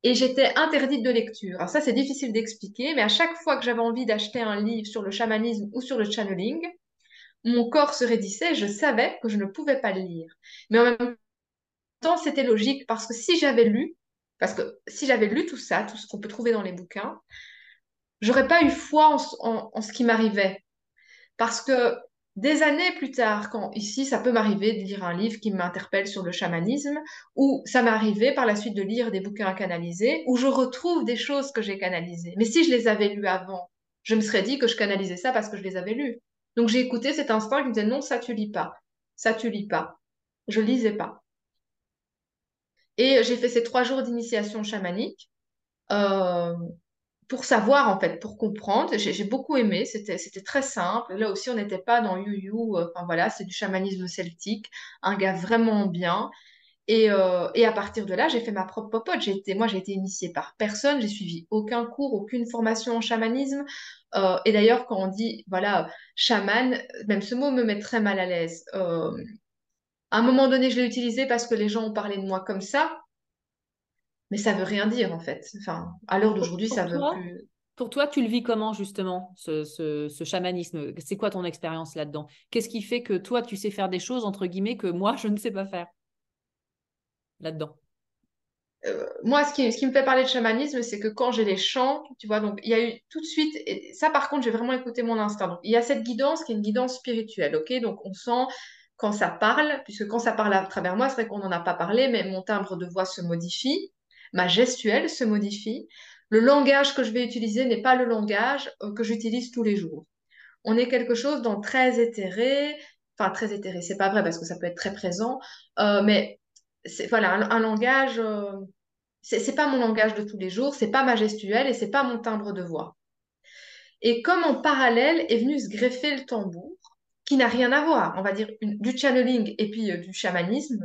et j'étais interdite de lecture. Alors ça, c'est difficile d'expliquer, mais à chaque fois que j'avais envie d'acheter un livre sur le chamanisme ou sur le channeling, mon corps se raidissait je savais que je ne pouvais pas le lire. Mais en même temps, c'était logique parce que si j'avais lu, parce que si j'avais lu tout ça, tout ce qu'on peut trouver dans les bouquins, j'aurais pas eu foi en ce qui m'arrivait. Parce que des années plus tard, quand ici, ça peut m'arriver de lire un livre qui m'interpelle sur le chamanisme, ou ça m'est arrivé par la suite de lire des bouquins canalisés, où je retrouve des choses que j'ai canalisées. Mais si je les avais lues avant, je me serais dit que je canalisais ça parce que je les avais lues. Donc j'ai écouté cet instinct qui me disait non, ça tu lis pas, ça tu lis pas. Je lisais pas. Et j'ai fait ces trois jours d'initiation chamanique. Euh, pour savoir, en fait, pour comprendre. J'ai beaucoup aimé, c'était très simple. Là aussi, on n'était pas dans you euh, enfin voilà, c'est du chamanisme celtique, un gars vraiment bien. Et, euh, à partir de là, j'ai fait ma propre popote. Été, moi, j'ai été initiée par personne, j'ai suivi aucun cours, aucune formation en chamanisme. Euh, et d'ailleurs, quand on dit, voilà, chaman, même ce mot me met très mal à l'aise. à un moment donné, je l'ai utilisé parce que les gens ont parlé de moi comme ça mais ça veut rien dire en fait. Enfin, à l'heure d'aujourd'hui, ça veut plus. Pour toi, tu le vis comment justement, ce, chamanisme? C'est quoi ton expérience là-dedans? Qu'est-ce qui fait que toi, tu sais faire des choses, entre guillemets, que moi, je ne sais pas faire là-dedans? Euh, moi, ce qui, ce qui, me fait parler de chamanisme, c'est que quand j'ai les chants, tu vois, donc il y a eu tout de suite, et ça par contre, j'ai vraiment écouté mon instinct. Donc il y a cette guidance qui est une guidance spirituelle, ok? Donc on sent quand ça parle, puisque quand ça parle à travers moi, c'est vrai qu'on n'en a pas parlé, mais mon timbre de voix se modifie ma gestuelle se modifie. Le langage que je vais utiliser n'est pas le langage euh, que j'utilise tous les jours. On est quelque chose dans très éthéré, enfin très éthéré, c'est pas vrai parce que ça peut être très présent, euh, mais c'est voilà un, langage. Euh, c'est pas mon langage de tous les jours, c'est pas ma gestuelle et c'est pas mon timbre de voix. Et comme en parallèle est venu se greffer le tambour, qui n'a rien à voir, on va dire du channeling et puis du chamanisme,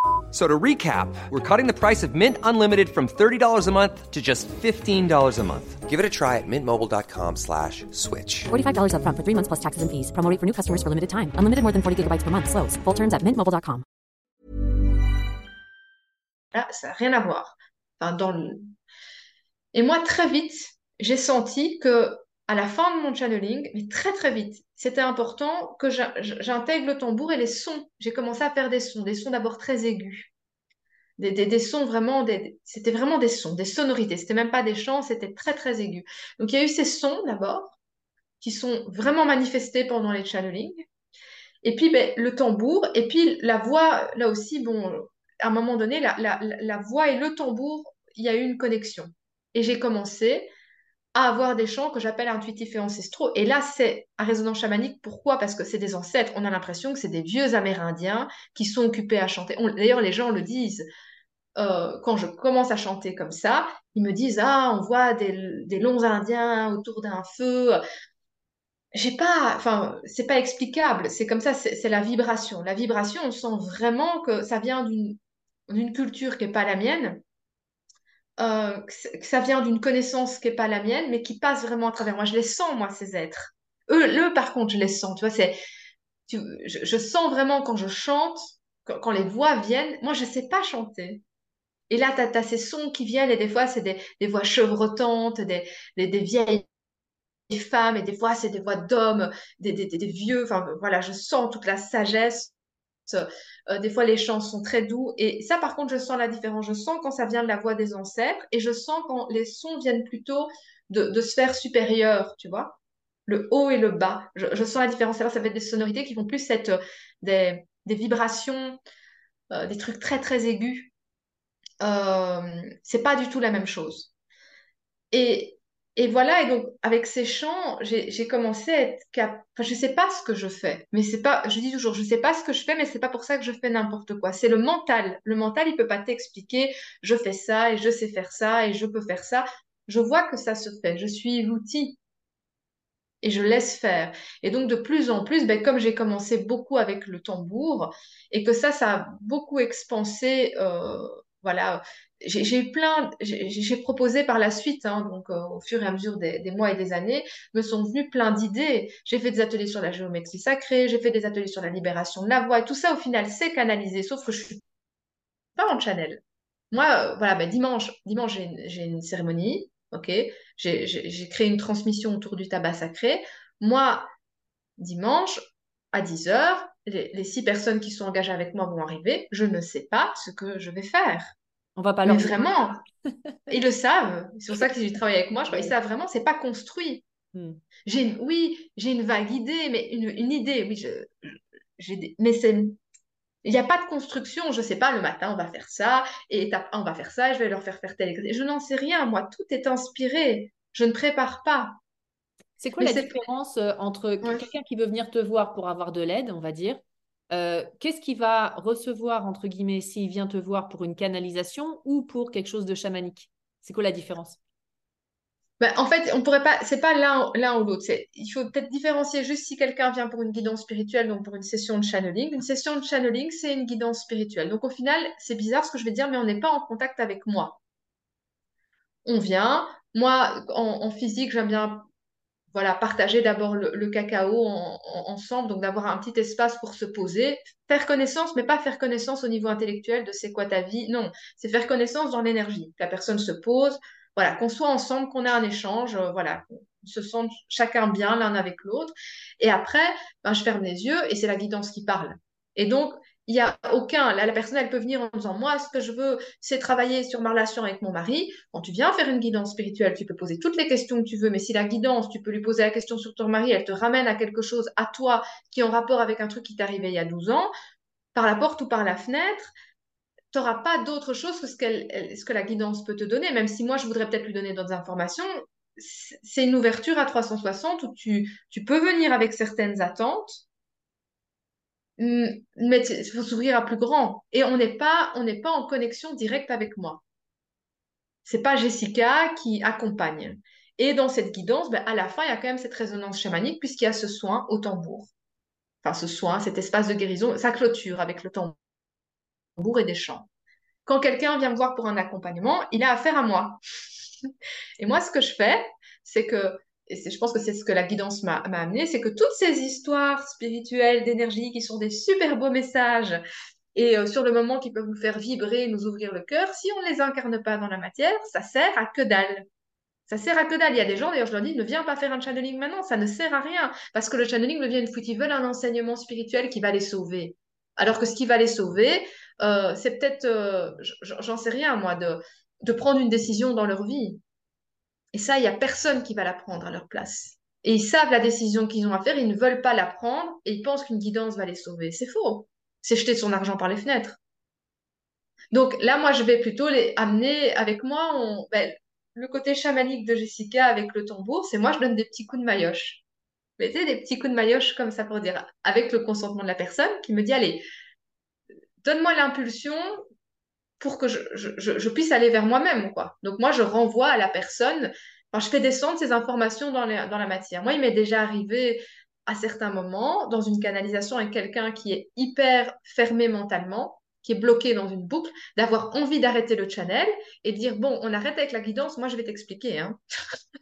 So to recap, we're cutting the price of Mint Unlimited from $30 a month to just $15 a month. Give it a try at mintmobile.com slash switch. $45 up front for three months plus taxes and fees. Promoting for new customers for limited time. Unlimited more than 40 gigabytes per month. Slows. Full terms at mintmobile.com. Là, ah, ça n'a rien à voir. Enfin, dans le... Et moi, très vite, j'ai senti que à la fin de mon channeling, mais très très vite, c'était important que j'intègre le tambour et les sons. J'ai commencé à faire des sons, des sons d'abord très aigus. Des, des, sons vraiment, c'était vraiment des sons, des sonorités. C'était même pas des chants, c'était très très aigu. Donc il y a eu ces sons d'abord qui sont vraiment manifestés pendant les channelings. Et puis ben, le tambour, et puis la voix, là aussi, bon, à un moment donné, la, la, la voix et le tambour, il y a eu une connexion. Et j'ai commencé à avoir des chants que j'appelle intuitifs et ancestraux. Et là, c'est à résonance chamanique. Pourquoi? Parce que c'est des ancêtres. On a l'impression que c'est des vieux Amérindiens qui sont occupés à chanter. D'ailleurs, les gens le disent. Euh, quand je commence à chanter comme ça, ils me disent Ah, on voit des, des longs Indiens autour d'un feu. J'ai pas, enfin, c'est pas explicable. C'est comme ça, c'est la vibration. La vibration, on sent vraiment que ça vient d'une culture qui n'est pas la mienne euh, ça vient d'une connaissance qui n'est pas la mienne, mais qui passe vraiment à travers moi. Je les sens, moi, ces êtres. Eux, par contre, je les sens. Tu vois, c'est, je, sens vraiment quand je chante, quand, les voix viennent. Moi, je ne sais pas chanter. Et là, tu as, ces sons qui viennent, et des fois, c'est des, voix chevrotantes, des, des, des vieilles femmes, et des fois, c'est des voix d'hommes, des, des, vieux. Enfin, voilà, je sens toute la sagesse euh, des fois, les chants sont très doux. Et ça, par contre, je sens la différence. Je sens quand ça vient de la voix des ancêtres et je sens quand les sons viennent plutôt de, sphères supérieures, tu vois. Le haut et le bas. Je, sens la différence. Alors, ça va être des sonorités qui vont plus être euh, des, vibrations, euh, des trucs très, très aigus. C'est pas du tout la même chose. Et, et voilà, et donc avec ces chants, j'ai commencé à être capable. Enfin, je sais pas ce que je fais, mais c'est pas. Je dis toujours, je sais pas ce que je fais, mais c'est pas pour ça que je fais n'importe quoi. C'est le mental. Le mental, il peut pas t'expliquer. Je fais ça et je sais faire ça et je peux faire ça. Je vois que ça se fait. Je suis l'outil et je laisse faire. Et donc de plus en plus, ben, comme j'ai commencé beaucoup avec le tambour et que ça, ça a beaucoup expansé. Euh, voilà, j'ai eu plein, j'ai proposé par la suite, hein, donc euh, au fur et à mesure des, mois et des années, me sont venues plein d'idées. J'ai fait des ateliers sur la géométrie sacrée, j'ai fait des ateliers sur la libération de la voix, et tout ça au final c'est canalisé, sauf que je suis pas en channel. Moi, euh, voilà, ben, dimanche, dimanche j'ai une cérémonie, ok, j'ai créé une transmission autour du tabac sacré. Moi, dimanche à 10h, les, les six personnes qui sont engagées avec moi vont arriver, je ne sais pas ce que je vais faire. On va pas leur Mais vraiment, [LAUGHS] ils le savent. C'est pour ça qu'ils travaillent avec moi. Je crois, ils savent vraiment, c'est pas construit. Hmm. J'ai oui, j'ai une vague idée, mais une, idée, oui, je, mais c'est, il n'y a pas de construction. Je sais pas, le matin, on va faire ça, et étape 1, on va faire ça, je vais leur faire faire tel Je n'en sais rien, moi, tout est inspiré. Je ne prépare pas. C'est quoi la différence euh, entre quelqu'un qui veut venir te voir pour avoir de l'aide, on va dire, euh, qu'est-ce qu'il va recevoir, entre guillemets, s'il vient te voir pour une canalisation ou pour quelque chose de chamanique? C'est quoi la différence? Ben, en fait, on pourrait pas, c'est pas l'un ou l'autre. Il faut peut-être différencier juste si quelqu'un vient pour une guidance spirituelle, donc pour une session de channeling. Une session de channeling, c'est une guidance spirituelle. Donc au final, c'est bizarre ce que je vais dire, mais on n'est pas en contact avec moi. On vient. Moi, en physique, j'aime bien voilà, partager d'abord le, cacao ensemble, donc d'avoir un petit espace pour se poser, faire connaissance, mais pas faire connaissance au niveau intellectuel de c'est quoi ta vie, non, c'est faire connaissance dans l'énergie, la personne se pose, voilà, qu'on soit ensemble, qu'on ait un échange, euh, voilà, qu'on se sente chacun bien l'un avec l'autre, et après, ben, je ferme les yeux et c'est la guidance qui parle. Et donc, il n'y a aucun. la personne, elle peut venir en disant Moi, ce que je veux, c'est travailler sur ma relation avec mon mari. Quand tu viens faire une guidance spirituelle, tu peux poser toutes les questions que tu veux, mais si la guidance, tu peux lui poser la question sur ton mari, elle te ramène à quelque chose à toi qui est en rapport avec un truc qui t'est arrivé il y a 12 ans, par la porte ou par la fenêtre, tu n'auras pas d'autre chose que ce, ce que la guidance peut te donner, même si moi, je voudrais peut-être lui donner d'autres informations. C'est une ouverture à 360 où tu, tu peux venir avec certaines attentes mais il faut s'ouvrir à plus grand. Et on n'est pas, on n'est pas en connexion directe avec moi. C'est pas Jessica qui accompagne. Et dans cette guidance, ben, à la fin, il y a quand même cette résonance chamanique puisqu'il y a ce soin au tambour. Enfin, ce soin, cet espace de guérison, sa clôture avec le tambour et des chants. Quand quelqu'un vient me voir pour un accompagnement, il a affaire à moi. [LAUGHS] et moi, ce que je fais, c'est que et je pense que c'est ce que la guidance m'a amené, c'est que toutes ces histoires spirituelles, d'énergie, qui sont des super beaux messages, et euh, sur le moment qui peuvent nous faire vibrer, nous ouvrir le cœur, si on ne les incarne pas dans la matière, ça sert à que dalle. Ça sert à que dalle. Il y a des gens, d'ailleurs, je leur dis, ne viens pas faire un channeling maintenant, ça ne sert à rien. Parce que le channeling devient une foutue. Ils veulent un enseignement spirituel qui va les sauver. Alors que ce qui va les sauver, euh, c'est peut-être, euh, j'en sais rien, moi, de prendre une décision dans leur vie. Et ça, il n'y a personne qui va la prendre à leur place. Et ils savent la décision qu'ils ont à faire, ils ne veulent pas la prendre et ils pensent qu'une guidance va les sauver. C'est faux. C'est jeter son argent par les fenêtres. Donc là, moi, je vais plutôt les amener avec moi. On, ben, le côté chamanique de Jessica avec le tambour, c'est moi, je donne des petits coups de maillotche. Sais, des petits coups de maillotche comme ça pour dire, avec le consentement de la personne qui me dit, allez, donne-moi l'impulsion pour que je, je, je, puisse aller vers moi-même, quoi. Donc moi, je renvoie à la personne, enfin, je fais descendre ces informations dans, dans la matière. Moi, il m'est déjà arrivé à certains moments, dans une canalisation avec quelqu'un qui est hyper fermé mentalement, qui est bloqué dans une boucle, d'avoir envie d'arrêter le channel et de dire, bon, on arrête avec la guidance, moi, je vais t'expliquer. Hein. [LAUGHS]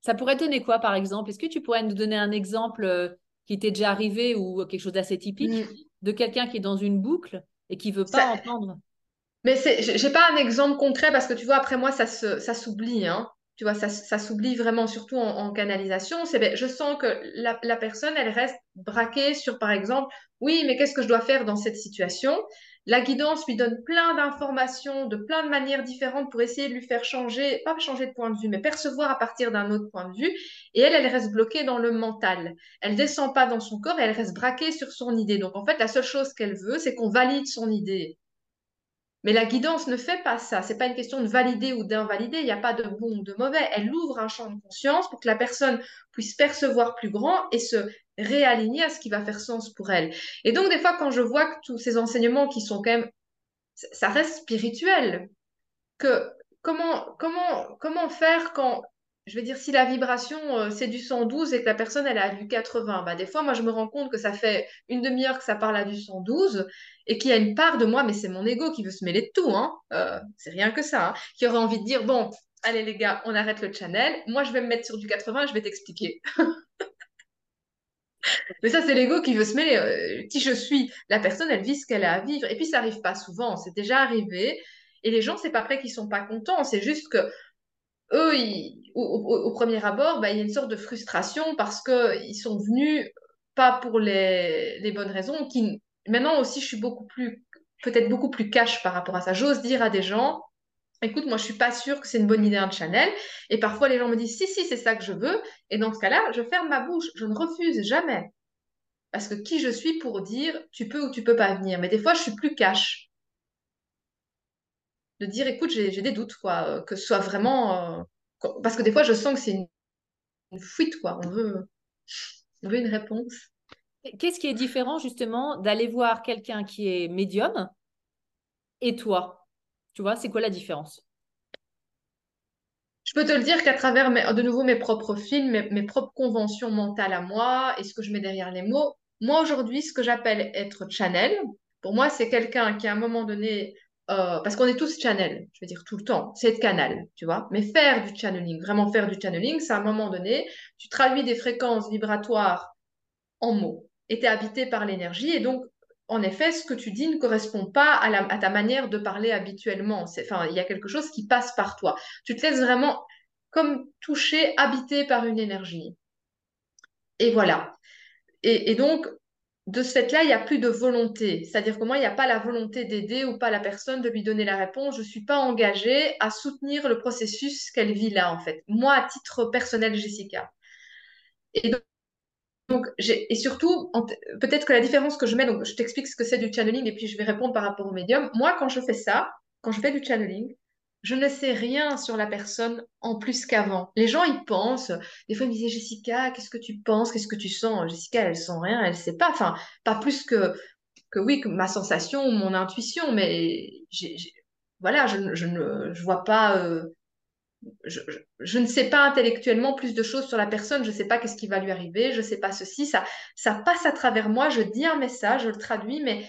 Ça pourrait donner quoi, par exemple? Est-ce que tu pourrais nous donner un exemple euh, qui t'est déjà arrivé ou quelque chose d'assez typique mm. de quelqu'un qui est dans une boucle et qui veut pas entendre? Mais j'ai pas un exemple concret parce que tu vois, après moi, ça ça s'oublie. Hein. Tu vois, ça, ça s'oublie vraiment, surtout en, canalisation. C'est, ben, je sens que la, la personne, elle reste braquée sur, par exemple, oui, mais qu'est-ce que je dois faire dans cette situation? La guidance lui donne plein d'informations de plein de manières différentes pour essayer de lui faire changer, pas changer de point de vue, mais percevoir à partir d'un autre point de vue. Et elle, elle reste bloquée dans le mental. Elle descend pas dans son corps et elle reste braquée sur son idée. Donc en fait, la seule chose qu'elle veut, c'est qu'on valide son idée. Mais la guidance ne fait pas ça. C'est pas une question de valider ou d'invalider. Il n'y a pas de bon ou de mauvais. Elle ouvre un champ de conscience pour que la personne puisse percevoir plus grand et se réaligner à ce qui va faire sens pour elle. Et donc, des fois, quand je vois que tous ces enseignements qui sont quand même, ça reste spirituel, que comment, comment, comment faire quand, je veux dire, si la vibration, euh, c'est du 112 et que la personne, elle a du 80, bah, des fois, moi, je me rends compte que ça fait une demi-heure que ça parle à du 112 et qu'il y a une part de moi, mais c'est mon ego qui veut se mêler de tout, hein, euh, c'est rien que ça, hein, qui aurait envie de dire, bon, allez les gars, on arrête le channel, moi, je vais me mettre sur du 80 et je vais t'expliquer. [LAUGHS] Mais ça, c'est l'ego qui veut se mêler. Euh, qui je suis La personne, elle vit ce qu'elle a à vivre. Et puis, ça n'arrive pas souvent. C'est déjà arrivé. Et les gens, c'est pas vrai qu'ils sont pas contents. C'est juste que eux, au, premier abord, bah, il y a une sorte de frustration parce qu'ils sont venus pas pour les, bonnes raisons. Qui... Maintenant aussi, je suis beaucoup plus, peut-être beaucoup plus cash par rapport à ça. J'ose dire à des gens, écoute, moi, je suis pas sûre que c'est une bonne idée un channel. Et parfois, les gens me disent, si, si, c'est ça que je veux. Et dans ce cas-là, je ferme ma bouche. Je ne refuse jamais. Parce que qui je suis pour dire, tu peux ou tu peux pas venir. Mais des fois, je suis plus cash. De dire, écoute, j'ai des doutes, quoi. Euh, que ce soit vraiment. Euh, parce que des fois, je sens que c'est une... fuite, quoi. On veut, on veut une réponse. Qu'est-ce qui est différent, justement, d'aller voir quelqu'un qui est médium et toi? Tu vois, c'est quoi la différence? Je peux te le dire qu'à travers de nouveau mes propres films, mes, propres conventions mentales à moi et ce que je mets derrière les mots, moi aujourd'hui, ce que j'appelle être channel, pour moi, c'est quelqu'un qui à un moment donné, euh, parce qu'on est tous channel, je veux dire tout le temps, c'est être canal, tu vois. Mais faire du channeling, vraiment faire du channeling, c'est à un moment donné, tu traduis des fréquences vibratoires en mots et tu es habité par l'énergie et donc en effet, ce que tu dis ne correspond pas à, ta manière de parler habituellement. Enfin, il y a quelque chose qui passe par toi. Tu te laisses vraiment comme toucher, habité par une énergie. Et voilà. Et, donc, de ce fait-là, il n'y a plus de volonté. C'est-à-dire que moi, il n'y a pas la volonté d'aider ou pas la personne de lui donner la réponse. Je ne suis pas engagée à soutenir le processus qu'elle vit là, en fait. Moi, à titre personnel, Jessica. Et donc, donc, et surtout, peut-être que la différence que je mets, donc je t'explique ce que c'est du channeling et puis je vais répondre par rapport au médium. Moi, quand je fais ça, quand je fais du channeling, je ne sais rien sur la personne en plus qu'avant. Les gens y pensent. Des fois, ils me disaient Jessica, qu'est-ce que tu penses? Qu'est-ce que tu sens? Jessica, elle sent rien, elle sait pas. Enfin, pas plus que, que oui, que ma sensation ou mon intuition, mais voilà, je, ne vois pas. Euh, je, ne sais pas intellectuellement plus de choses sur la personne, je ne sais pas qu'est-ce qui va lui arriver, je ne sais pas ceci, ça, ça passe à travers moi, je dis un message, je le traduis, mais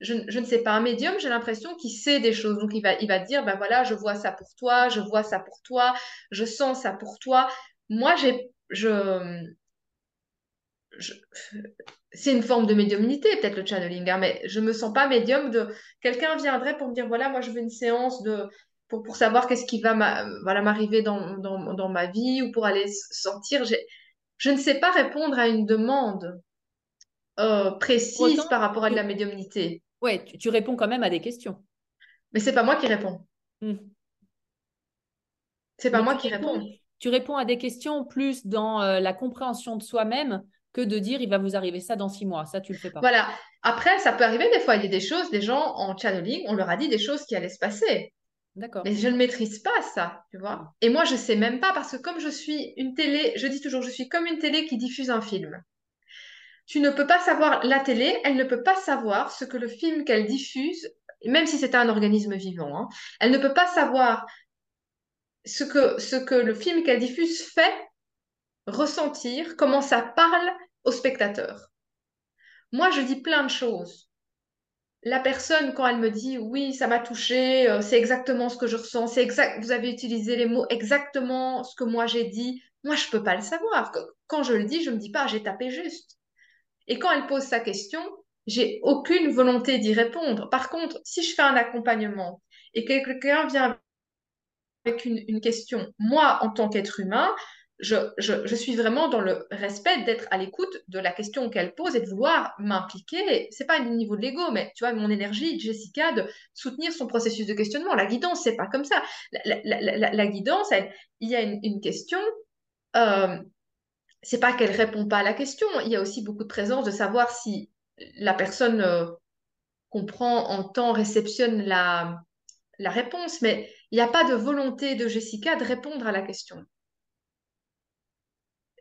je, ne sais pas. Un médium, j'ai l'impression qu'il sait des choses, donc il va, il va dire, ben voilà, je vois ça pour toi, je vois ça pour toi, je sens ça pour toi. Moi, j'ai, je, c'est une forme de médiumnité, peut-être le channeling, hein, mais je me sens pas médium de quelqu'un viendrait pour me dire voilà, moi je veux une séance de pour, pour savoir qu'est-ce qui va voilà, m'arriver dans, dans, dans, ma vie ou pour aller sortir. Je ne sais pas répondre à une demande euh, précise par rapport à de la médiumnité. Oui, tu, réponds quand même à des questions. Mais c'est pas moi qui réponds. Hmm. C'est pas moi qui réponds. Tu réponds à des questions plus dans euh, la compréhension de soi-même que de dire il va vous arriver ça dans six mois. Ça, tu le fais pas. Voilà. Après, ça peut arriver des fois, il y a des choses, des gens en channeling, on leur a dit des choses qui allaient se passer. D'accord. Mais je ne maîtrise pas ça, tu vois. Et moi, je sais même pas parce que comme je suis une télé, je dis toujours, je suis comme une télé qui diffuse un film. Tu ne peux pas savoir, la télé, elle ne peut pas savoir ce que le film qu'elle diffuse, même si c'est un organisme vivant, hein, elle ne peut pas savoir ce que, ce que le film qu'elle diffuse fait ressentir, comment ça parle au spectateur. Moi, je dis plein de choses. La personne, quand elle me dit oui, ça m'a touché, euh, c'est exactement ce que je ressens, c'est exact, vous avez utilisé les mots exactement ce que moi j'ai dit, moi je peux pas le savoir. Quand je le dis, je me dis pas j'ai tapé juste. Et quand elle pose sa question, j'ai aucune volonté d'y répondre. Par contre, si je fais un accompagnement et que quelqu'un vient avec une, question, moi en tant qu'être humain, je, suis vraiment dans le respect d'être à l'écoute de la question qu'elle pose et de vouloir m'impliquer. C'est pas au niveau de l'ego, mais tu vois, mon énergie, Jessica, de soutenir son processus de questionnement. La guidance, c'est pas comme ça. La, guidance, il y a une, une question. Euh, c'est pas qu'elle répond pas à la question. Il y a aussi beaucoup de présence de savoir si la personne euh, comprend, entend, réceptionne la, réponse, mais il n'y a pas de volonté de Jessica de répondre à la question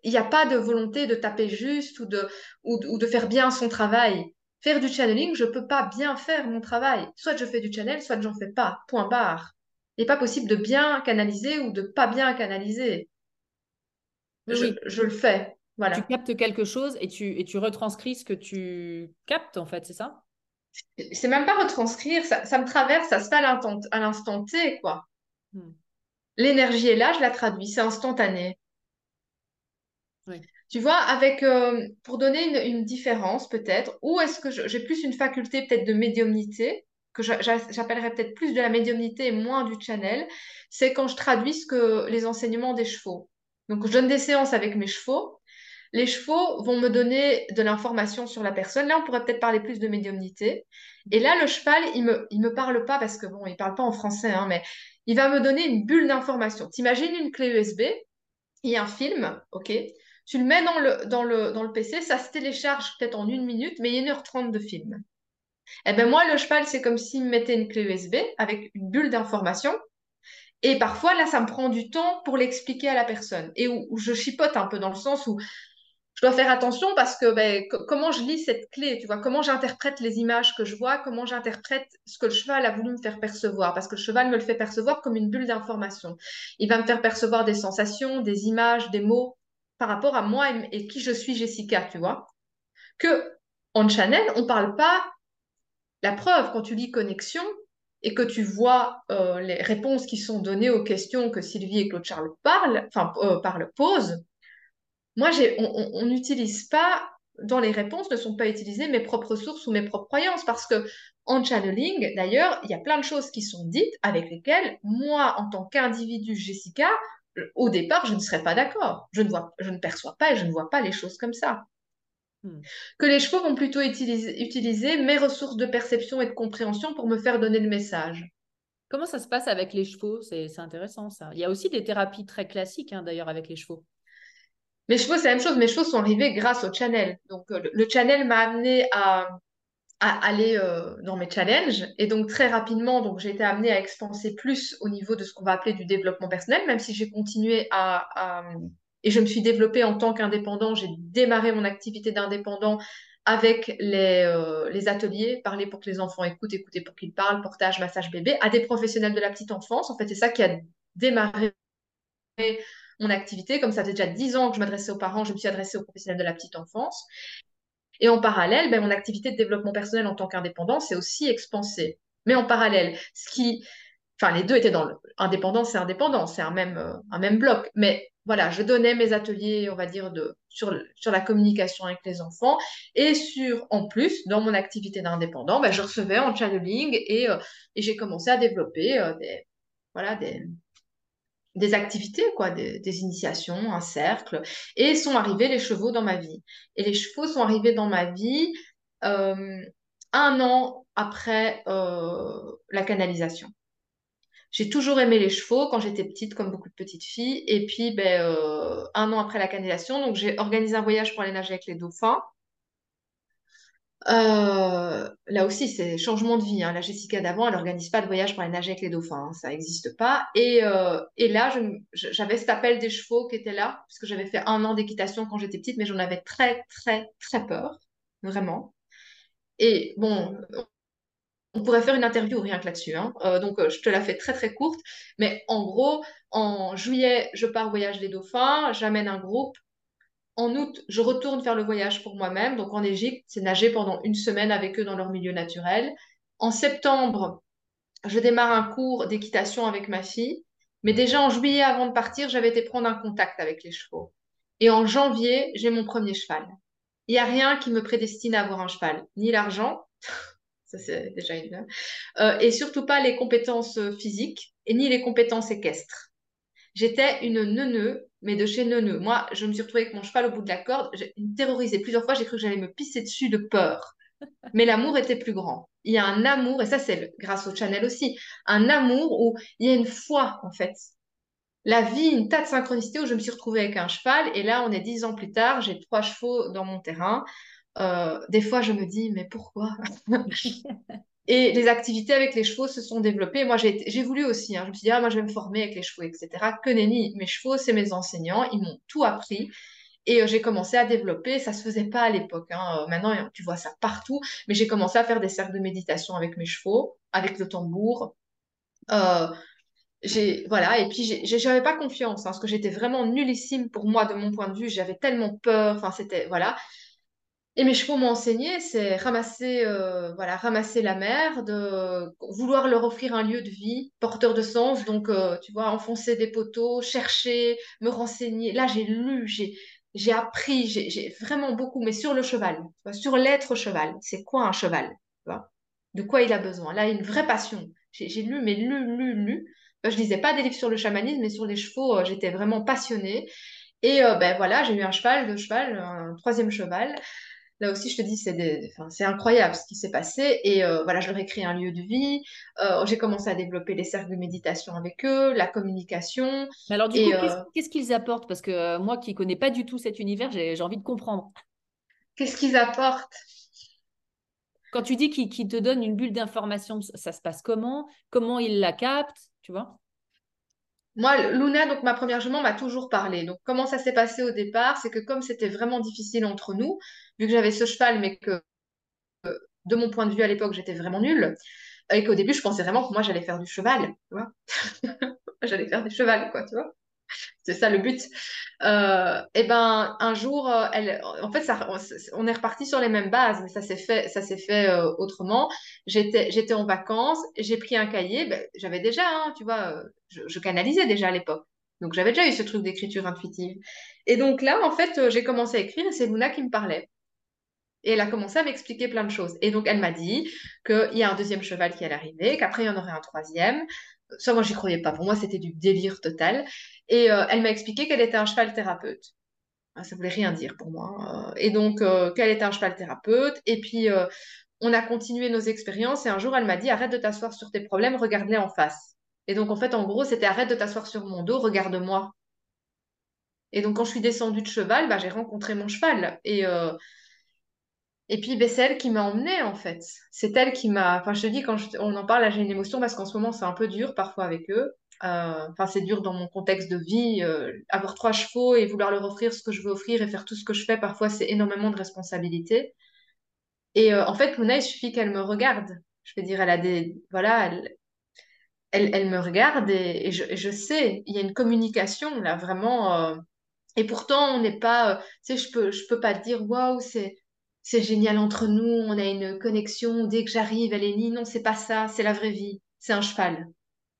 il n'y a pas de volonté de taper juste ou de, ou, de faire bien son travail. Faire du channeling, je ne peux pas bien faire mon travail. Soit je fais du channel, soit j'en fais pas. Point barre. Il n'est pas possible de bien canaliser ou de pas bien canaliser. Je, je, le fais. Voilà. Tu captes quelque chose et tu, et tu retranscris ce que tu captes, en fait, c'est ça? C'est même pas retranscrire, ça, ça, me traverse, ça se fait à l'instant T, quoi. Hmm. L'énergie est là, je la traduis, c'est instantané. Tu vois, avec, euh, pour donner une, différence peut-être, où est-ce que j'ai plus une faculté peut-être de médiumnité, que j'appellerais peut-être plus de la médiumnité et moins du channel, c'est quand je traduis ce que les enseignements des chevaux. Donc, je donne des séances avec mes chevaux. Les chevaux vont me donner de l'information sur la personne. Là, on pourrait peut-être parler plus de médiumnité. Et là, le cheval, il me, il me parle pas parce que bon, il parle pas en français, hein, mais il va me donner une bulle d'information. T'imagines une clé USB, il y a un film, ok? Tu le mets dans le, dans le, dans le PC, ça se télécharge peut-être en une minute, mais il y a 1h30 de film. Eh ben moi, le cheval, c'est comme s'il me mettait une clé USB avec une bulle d'information. Et parfois, là, ça me prend du temps pour l'expliquer à la personne. Et où, je chipote un peu dans le sens où je dois faire attention parce que ben, comment je lis cette clé, tu vois, comment j'interprète les images que je vois, comment j'interprète ce que le cheval a voulu me faire percevoir, parce que le cheval me le fait percevoir comme une bulle d'information. Il va me faire percevoir des sensations, des images, des mots par rapport à moi et, qui je suis Jessica, tu vois? Que en channel, on ne parle pas la preuve quand tu lis connexion et que tu vois euh, les réponses qui sont données aux questions que Sylvie et Claude Charles parlent, enfin euh, parlent, posent. Moi, on n'utilise pas dans les réponses ne sont pas utilisées mes propres sources ou mes propres croyances parce que en channeling, d'ailleurs, il y a plein de choses qui sont dites avec lesquelles moi, en tant qu'individu Jessica, au départ, je ne serais pas d'accord. Je ne je ne perçois pas et je ne vois pas les choses comme ça. Hmm. Que les chevaux vont plutôt utiliser, utiliser, mes ressources de perception et de compréhension pour me faire donner le message. Comment ça se passe avec les chevaux? C'est intéressant ça. Il y a aussi des thérapies très classiques hein, d'ailleurs avec les chevaux. Mes chevaux, c'est la même chose. Mes chevaux sont arrivés grâce au channel. Donc, euh, le channel m'a amené à, à aller euh, dans mes challenges. Et donc très rapidement, donc j'ai été amenée à expanser plus au niveau de ce qu'on va appeler du développement personnel, même si j'ai continué à, et je me suis développée en tant qu'indépendant. J'ai démarré mon activité d'indépendant avec les, euh, les ateliers, parler pour que les enfants écoutent, écouter pour qu'ils parlent, portage, massage bébé, à des professionnels de la petite enfance. En fait, c'est ça qui a démarré mon activité. Comme ça fait déjà dix ans que je m'adressais aux parents, je me suis adressée aux professionnels de la petite enfance. Et en parallèle, ben, mon activité de développement personnel en tant qu'indépendant s'est aussi expansée. Mais en parallèle, ce qui, enfin, les deux étaient dans le, indépendance et indépendant, c'est un même, euh, un même bloc. Mais voilà, je donnais mes ateliers, on va dire, sur, la communication avec les enfants. Et sur, en plus, dans mon activité d'indépendant, ben, je recevais en channeling et, euh, j'ai commencé à développer euh, des, activités, des, initiations, un cercle, et sont arrivés les chevaux dans ma vie. Et les chevaux sont arrivés dans ma vie euh, un an après la canalisation. J'ai toujours aimé les chevaux quand j'étais petite, comme beaucoup de petites filles. Et puis, ben, euh, un an après la canalisation, donc j'ai organisé un voyage pour aller nager avec les dauphins. Euh, là aussi, c'est changement de vie. hein. La Jessica d'avant, elle n'organise pas de voyage pour aller nager avec les dauphins. hein. Ça n'existe pas. Et, euh, et là, j'avais cet appel des chevaux qui était là, parce que j'avais fait un an d'équitation quand j'étais petite, mais j'en avais très, très, très peur. Vraiment. Et bon, on pourrait faire une interview rien que là-dessus. hein. Euh, donc, euh, je te la fais très, très courte. Mais en gros, en juillet, je pars voyage des dauphins. J'amène un groupe. En août, je retourne faire le voyage pour moi-même. Donc en Égypte, c'est nager pendant une semaine avec eux dans leur milieu naturel. En septembre, je démarre un cours d'équitation avec ma fille. Mais déjà en juillet, avant de partir, j'avais été prendre un contact avec les chevaux. Et en janvier, j'ai mon premier cheval. Il n'y a rien qui me prédestine à avoir un cheval. Ni l'argent, ça c'est déjà une... euh, et surtout pas les compétences euh, physiques, et ni les compétences équestres. J'étais une neuneu, mais de chez neuneu. Moi, je me suis retrouvée avec mon cheval au bout de la corde. J'ai terrorisé plusieurs fois. J'ai cru que j'allais me pisser dessus de peur. Mais l'amour était plus grand. Il y a un amour, et ça, c'est grâce au Channel aussi, un amour où il y a une foi, en fait. La vie, une tas de synchronicité où je me suis retrouvée avec un cheval. Et là, on est dix ans plus tard. J'ai trois chevaux dans mon terrain. Euh, des fois, je me dis, mais pourquoi? [LAUGHS] Et les activités avec les chevaux se sont développées. Moi, j'ai voulu aussi. hein. Je me suis dit, ah, moi, je vais me former avec les chevaux, etc. Que nenni, mes chevaux, c'est mes enseignants. Ils m'ont tout appris. Et euh, j'ai commencé à développer. Ça se faisait pas à l'époque. hein. Euh, maintenant, tu vois ça partout. Mais j'ai commencé à faire des cercles de méditation avec mes chevaux, avec le tambour. Euh, voilà. Et puis, j'avais pas confiance, hein, parce que j'étais vraiment nullissime pour moi de mon point de vue. J'avais tellement peur. Enfin, c'était voilà. Et mes chevaux m'ont enseigné, c'est ramasser, euh, voilà, ramasser la mer, de vouloir leur offrir un lieu de vie porteur de sens. Donc, euh, tu vois, enfoncer des poteaux, chercher, me renseigner. Là, j'ai lu, j'ai, j'ai appris, j'ai, vraiment beaucoup, mais sur le cheval, sur l'être cheval. C'est quoi un cheval? De quoi il a besoin? Là, une vraie passion. J'ai lu, mais lu, lu, lu. Je lisais pas des livres sur le chamanisme, mais sur les chevaux, euh, j'étais vraiment passionnée. Et ben voilà, j'ai eu un cheval, deux chevals, un troisième cheval. Là aussi, je te dis, c'est des- enfin, c'est incroyable ce qui s'est passé. Et euh, voilà, je leur ai créé un lieu de vie. Euh, j'ai commencé à développer les cercles de méditation avec eux, la communication. Mais alors, du coup, Et euh, qu'est-ce qu'ils apportent? Parce que moi qui connais pas du tout cet univers, j'ai envie de comprendre. qu'est-ce qu'ils apportent? Quand tu dis qu'ils te donnent une bulle d'information, ça ça se passe comment? Comment ils la captent? Tu vois? Moi, Luna, donc ma première jument, m'a toujours parlé. Donc, comment ça s'est passé au départ? C'est que comme c'était vraiment difficile entre nous, vu que j'avais ce cheval, mais que de mon point de vue à l'époque, j'étais vraiment nulle, et qu'au début, je pensais vraiment que moi, j'allais faire du cheval, tu vois. [LAUGHS] J'allais faire du cheval, quoi, tu vois. [LAUGHS] C'est ça le but. Euh, et ben un jour, euh, elle, en fait, ça, on est reparti sur les mêmes bases, mais ça s'est fait, ça s'est fait euh, autrement. J'étais, j'étais en vacances, j'ai pris un cahier. ben, j'avais déjà, hein, tu vois, je, canalisais déjà à l'époque, donc j'avais déjà eu ce truc d'écriture intuitive. Et donc là, en fait, j'ai commencé à écrire et c'est Luna qui me parlait. Et elle a commencé à m'expliquer plein de choses. Et donc, elle m'a dit qu'il y a un deuxième cheval qui allait arriver, qu'après, il y en aurait un troisième. Ça, moi, j'y croyais pas. Pour moi, c'était du délire total. Et euh, elle m'a expliqué qu'elle était un cheval thérapeute. Ah, Ça voulait rien dire pour moi. Euh, Et donc, euh, qu'elle était un cheval thérapeute. Et puis, on a continué nos expériences. Et un jour, elle m'a dit, arrête de t'asseoir sur tes problèmes, regarde-les en face. Et donc, en fait, en gros, c'était arrête de t'asseoir sur mon dos, regarde-moi. Et donc, quand je suis descendue de cheval, bah, j'ai rencontré mon cheval. Et, et puis, ben, c'est elle qui m'a emmenée, en fait. C'est elle qui m'a... Enfin, je te dis, quand on en parle, j'ai une émotion parce qu'en ce moment, c'est un peu dur parfois avec eux. Euh, Enfin, c'est dur dans mon contexte de vie. euh, avoir trois chevaux et vouloir leur offrir ce que je veux offrir et faire tout ce que je fais, parfois, c'est énormément de responsabilité. Et euh, en fait, Luna, il suffit qu'elle me regarde. Je veux dire, elle a des... Voilà, elle, elle, elle me regarde et, je, je sais, il y a une communication, là, vraiment... et pourtant, on n'est pas, tu sais, je peux, je peux pas dire, waouh, c'est, c'est génial entre nous, on a une connexion, dès que j'arrive, elle est née. Non, c'est pas ça, c'est la vraie vie. C'est un cheval.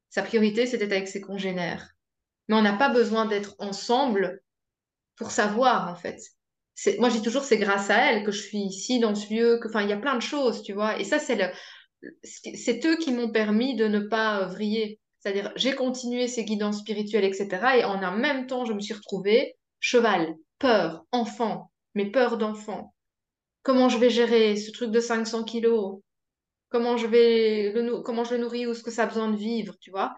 Sa priorité, c'était avec ses congénères. Mais on n'a pas besoin d'être ensemble pour savoir, en fait. Moi, dis toujours, c'est grâce à elle que je suis ici, dans ce lieu, enfin, il y a plein de choses, tu vois. Et ça, c'est eux qui m'ont permis de ne pas euh, vriller. C'est-à-dire, j'ai continué ces guidances spirituelles, etc. Et en un même temps, je me suis retrouvée cheval, peur, enfant, mes peurs d'enfant. Comment je vais gérer ce truc de 500 kilos? Comment je vais comment je nourris? Où est-ce que ça a besoin de vivre, tu vois?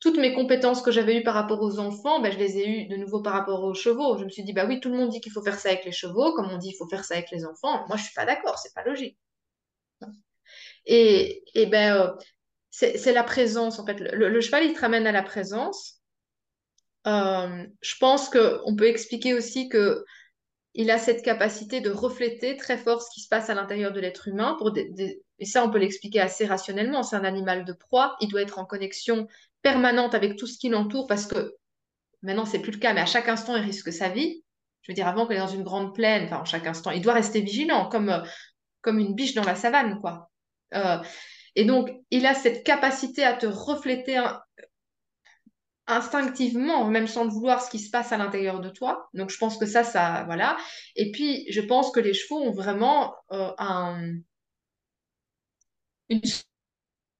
toutes mes compétences que j'avais eues par rapport aux enfants, ben, je les ai eues de nouveau par rapport aux chevaux. Je me suis dit, bah oui, tout le monde dit qu'il faut faire ça avec les chevaux, comme on dit, il faut faire ça avec les enfants. Moi, je suis pas d'accord, c'est pas logique. Et, et ben, euh, c'est la présence, en fait. Le, cheval, il te ramène à la présence. Euh, je pense qu'on peut expliquer aussi que il a cette capacité de refléter très fort ce qui se passe à l'intérieur de l'être humain. Pour Et ça, on peut l'expliquer assez rationnellement. C'est un animal de proie. Il doit être en connexion permanente avec tout ce qui l'entoure parce que maintenant, c'est plus le cas, mais à chaque instant, il risque sa vie. Je veux dire, avant qu'il est dans une grande plaine, enfin, en chaque instant, il doit rester vigilant, comme, euh, comme une biche dans la savane, quoi. Euh, et donc, il a cette capacité à te refléter instinctivement, même sans le vouloir, ce qui se passe à l'intérieur de toi. Donc, je pense que ça, ça, voilà. Et puis, je pense que les chevaux ont vraiment euh, un, une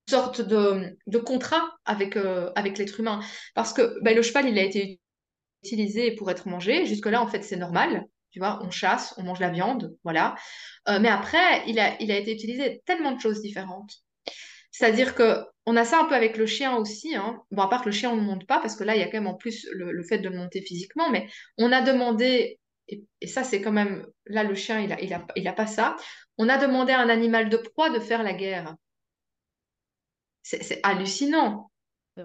sorte de, de contrat avec, euh, avec l'être humain. Parce que ben, le cheval, il a été utilisé pour être mangé. Jusque-là, en fait, c'est normal. Tu vois, on chasse, on mange la viande, voilà. Euh, mais après, il a, il a été utilisé tellement de choses différentes. C'est-à-dire que on a ça un peu avec le chien aussi. Hein. Bon, à part que le chien, on ne monte pas, parce que là, il y a quand même en plus le, fait de le monter physiquement, mais on a demandé, et, ça, c'est quand même, là, le chien, il n'a il a, il a pas ça. On a demandé à un animal de proie de faire la guerre. C'est hallucinant.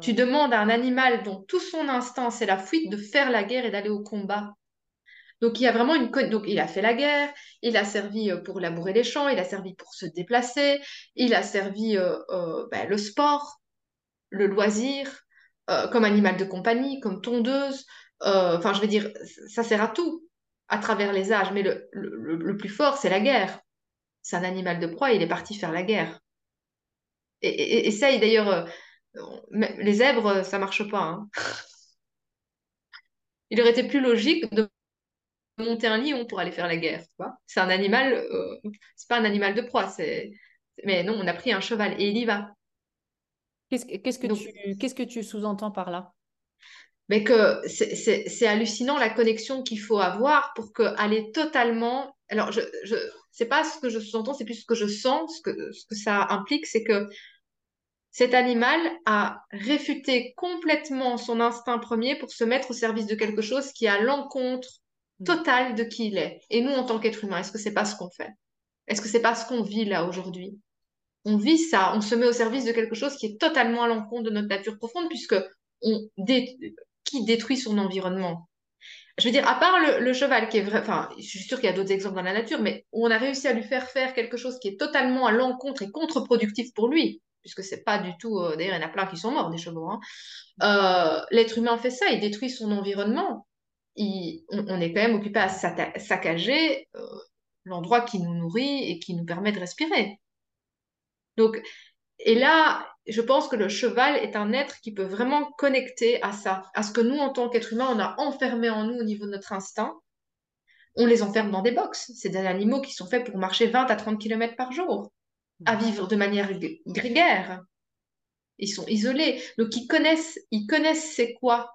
Tu demandes à un animal dont tout son instinct, c'est la fuite, de faire la guerre et d'aller au combat. Donc il y a vraiment une donc il a fait la guerre, il a servi euh, pour labourer les champs, il a servi pour se déplacer, il a servi euh, euh, ben, le sport, le loisir, comme animal de compagnie, comme tondeuse. Enfin, je veux dire, ça sert à tout à travers les âges, mais le, le plus fort, c'est la guerre. C'est un animal de proie, il est parti faire la guerre et, essaye d'ailleurs. Euh, les zèbres, ça marche pas. Hein. [LAUGHS] Il aurait été plus logique de monter un lion pour aller faire la guerre. C'est un animal, euh, c'est pas un animal de proie. C'est... Mais non, on a pris un cheval et il y va. Qu'est-ce, que, tu, qu'est-ce que tu sous-entends par là? Mais que c'est, hallucinant la connexion qu'il faut avoir pour que aller totalement. Alors, je, je c'est pas ce que je sous-entends, c'est plus ce que je sens, ce que, ce que ça implique, c'est que cet animal a réfuté complètement son instinct premier pour se mettre au service de quelque chose qui a l'encontre mm. totale de qui il est. Et nous, en tant qu'être humain, est-ce que c'est pas ce qu'on fait? Est-ce que c'est pas ce qu'on vit là aujourd'hui? On vit ça, on se met au service de quelque chose qui est totalement à l'encontre de notre nature profonde, puisque on qui détruit son environnement je veux dire, à part le, cheval qui est vrai, enfin, je suis sûre qu'il y a d'autres exemples dans la nature, mais on a réussi à lui faire faire quelque chose qui est totalement à l'encontre et contre-productif pour lui puisque c'est pas du tout. Euh, d'ailleurs, il y en a plein qui sont morts des chevaux. Hein. Euh, l'être humain fait ça, il détruit son environnement. on, est quand même occupé à saccager euh, l'endroit qui nous nourrit et qui nous permet de respirer. Donc, et là, je pense que le cheval est un être qui peut vraiment connecter à ça, à ce que nous, en tant qu'être humain, on a enfermé en nous au niveau de notre instinct. On les enferme dans des boxes. C'est des animaux qui sont faits pour marcher 20 à 30 km par jour à vivre de manière grégaire. Ils sont isolés. Donc, ils connaissent, ils connaissent c'est quoi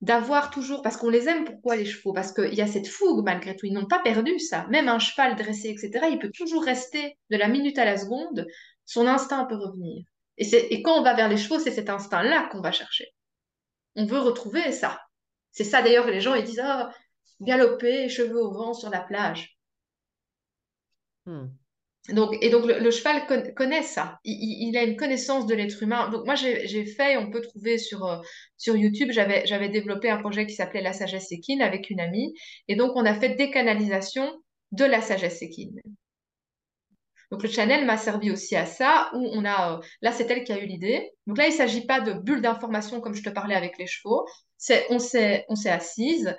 d'avoir toujours, parce qu'on les aime, pourquoi les chevaux? Parce qu'il y a cette fougue malgré tout, ils n'ont pas perdu ça. Même un cheval dressé, etc., il peut toujours rester de la minute à la seconde, son instinct peut revenir. Et, et quand on va vers les chevaux, c'est cet instinct-là qu'on va chercher. On veut retrouver ça. C'est ça d'ailleurs que les gens ils disent ah, galoper, cheveux au vent sur la plage. Hmm. Donc, et donc le, cheval connaît ça, il, a une connaissance de l'être humain. Donc moi j'ai fait, on peut trouver sur, euh, sur YouTube, j'avais développé un projet qui s'appelait La sagesse équine avec une amie, et donc on a fait des canalisations de la sagesse équine. Donc le channel m'a servi aussi à ça, où on a, euh, là c'est elle qui a eu l'idée. Donc là il ne s'agit pas de bulles d'information comme je te parlais avec les chevaux, c'est on s'est assise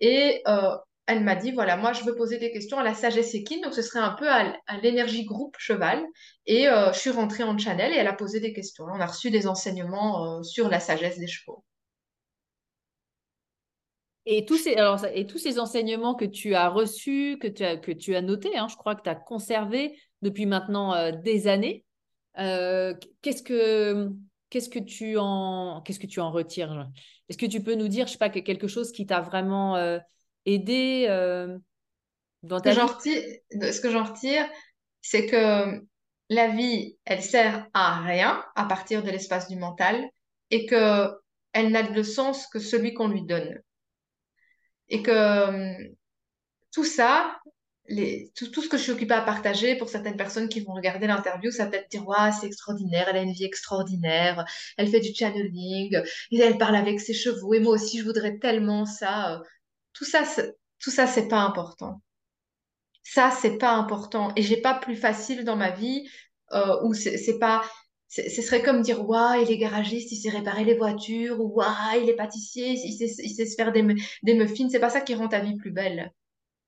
et euh, elle m'a dit, voilà, moi, je veux poser des questions à la sagesse équine, donc ce serait un peu à, l'énergie groupe cheval. Et euh, je suis rentrée en channel et elle a posé des questions. On a reçu des enseignements sur la sagesse des chevaux. Et tous, ces, alors, et tous ces enseignements que tu as reçus, que tu as, que tu as notés, hein, je crois que tu as conservé depuis maintenant euh, des années, qu'est-ce que... Qu'est-ce que tu en qu'est-ce que tu en retires Est-ce que tu peux nous dire, je sais pas, quelque chose qui t'a vraiment euh, dans ta ce que j'en retire, c'est que la vie, elle sert à rien à partir de l'espace du mental et que elle n'a de sens que celui qu'on lui donne. Et que euh, tout ça, tout, ce que je suis occupée à partager pour certaines personnes qui vont regarder l'interview, ça peut être dire ouais, c'est extraordinaire, elle a une vie extraordinaire, elle fait du channeling, elle parle avec ses chevaux, et moi aussi je voudrais tellement ça. Tout ça, tout ça, c'est pas important. Ça, c'est pas important. Et j'ai pas plus facile dans ma vie euh, où c'est pas. Ce serait comme dire, waouh, il est garagiste, il sait réparer les voitures, ou waouh, il est pâtissier, il sait, il sait se faire des, des muffins. C'est pas ça qui rend ta vie plus belle.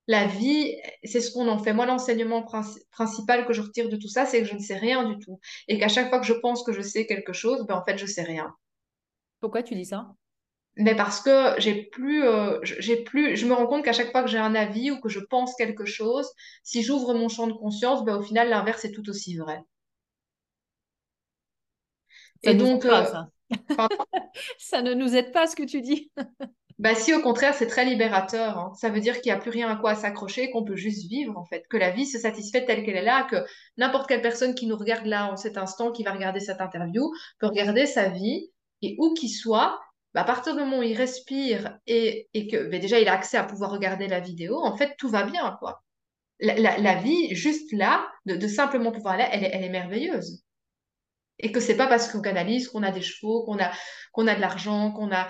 La vie, c'est ce qu'on en fait. Moi, l'enseignement principal que je retire de tout ça, c'est que je ne sais rien du tout. Et qu'à chaque fois que je pense que je sais quelque chose, ben, en fait, je sais rien. Pourquoi tu dis ça? Mais parce que j'ai plus, euh, j'ai plus, je me rends compte qu'à chaque fois que j'ai un avis ou que je pense quelque chose, si j'ouvre mon champ de conscience, ben, au final, l'inverse est tout aussi vrai. Ça Et donc, pas, euh, ça. [LAUGHS] ça ne nous aide pas ce que tu dis. [LAUGHS] bah si, au contraire, c'est très libérateur. Hein. Ça veut dire qu'il n'y a plus rien à quoi s'accrocher, qu'on peut juste vivre en fait, que la vie se satisfait telle qu'elle est là, que n'importe quelle personne qui nous regarde là en cet instant, qui va regarder cette interview, peut regarder sa vie et où qu'il soit, bah, à partir du moment où il respire et, et que bah, déjà il a accès à pouvoir regarder la vidéo, en fait, tout va bien, quoi. La, la, vie, juste là, de, de simplement pouvoir là, elle, elle est merveilleuse. Et que c'est pas parce qu'on canalise qu'on a des chevaux, qu'on a, qu'on a de l'argent, qu'on a.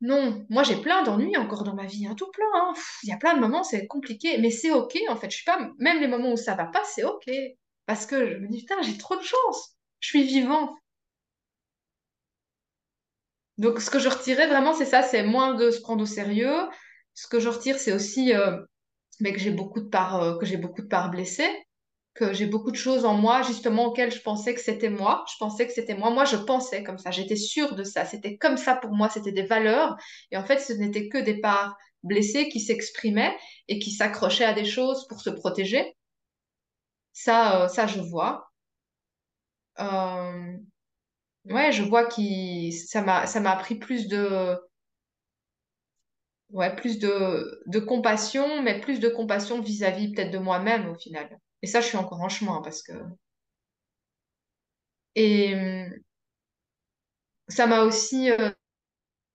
Non, moi j'ai plein d'ennuis encore dans ma vie, hein, tout plein. Hein. Il y a plein de moments, c'est compliqué, mais c'est ok en fait. Je suis pas, même les moments où ça va pas, c'est ok. Parce que je me dis, putain, j'ai trop de chance. Je suis vivant. Donc, ce que je retirais vraiment, c'est ça, c'est moins de se prendre au sérieux. Ce que je retire, c'est aussi euh, que j'ai beaucoup de parts, euh, que j'ai beaucoup de parts blessées, que j'ai beaucoup de choses en moi, justement, auxquelles je pensais que c'était moi. Je pensais que c'était moi. Moi, je pensais comme ça. J'étais sûre de ça. C'était comme ça pour moi. C'était des valeurs. Et en fait, ce n'était que des parts blessées qui s'exprimaient et qui s'accrochaient à des choses pour se protéger. Ça, euh, ça, je vois. Euh, ouais, je vois que ça m'a ça m'a appris plus de ouais, plus de, de compassion, mais plus de compassion vis-à-vis peut-être de moi-même au final. Et ça, je suis encore en chemin parce que et hum, ça m'a aussi euh,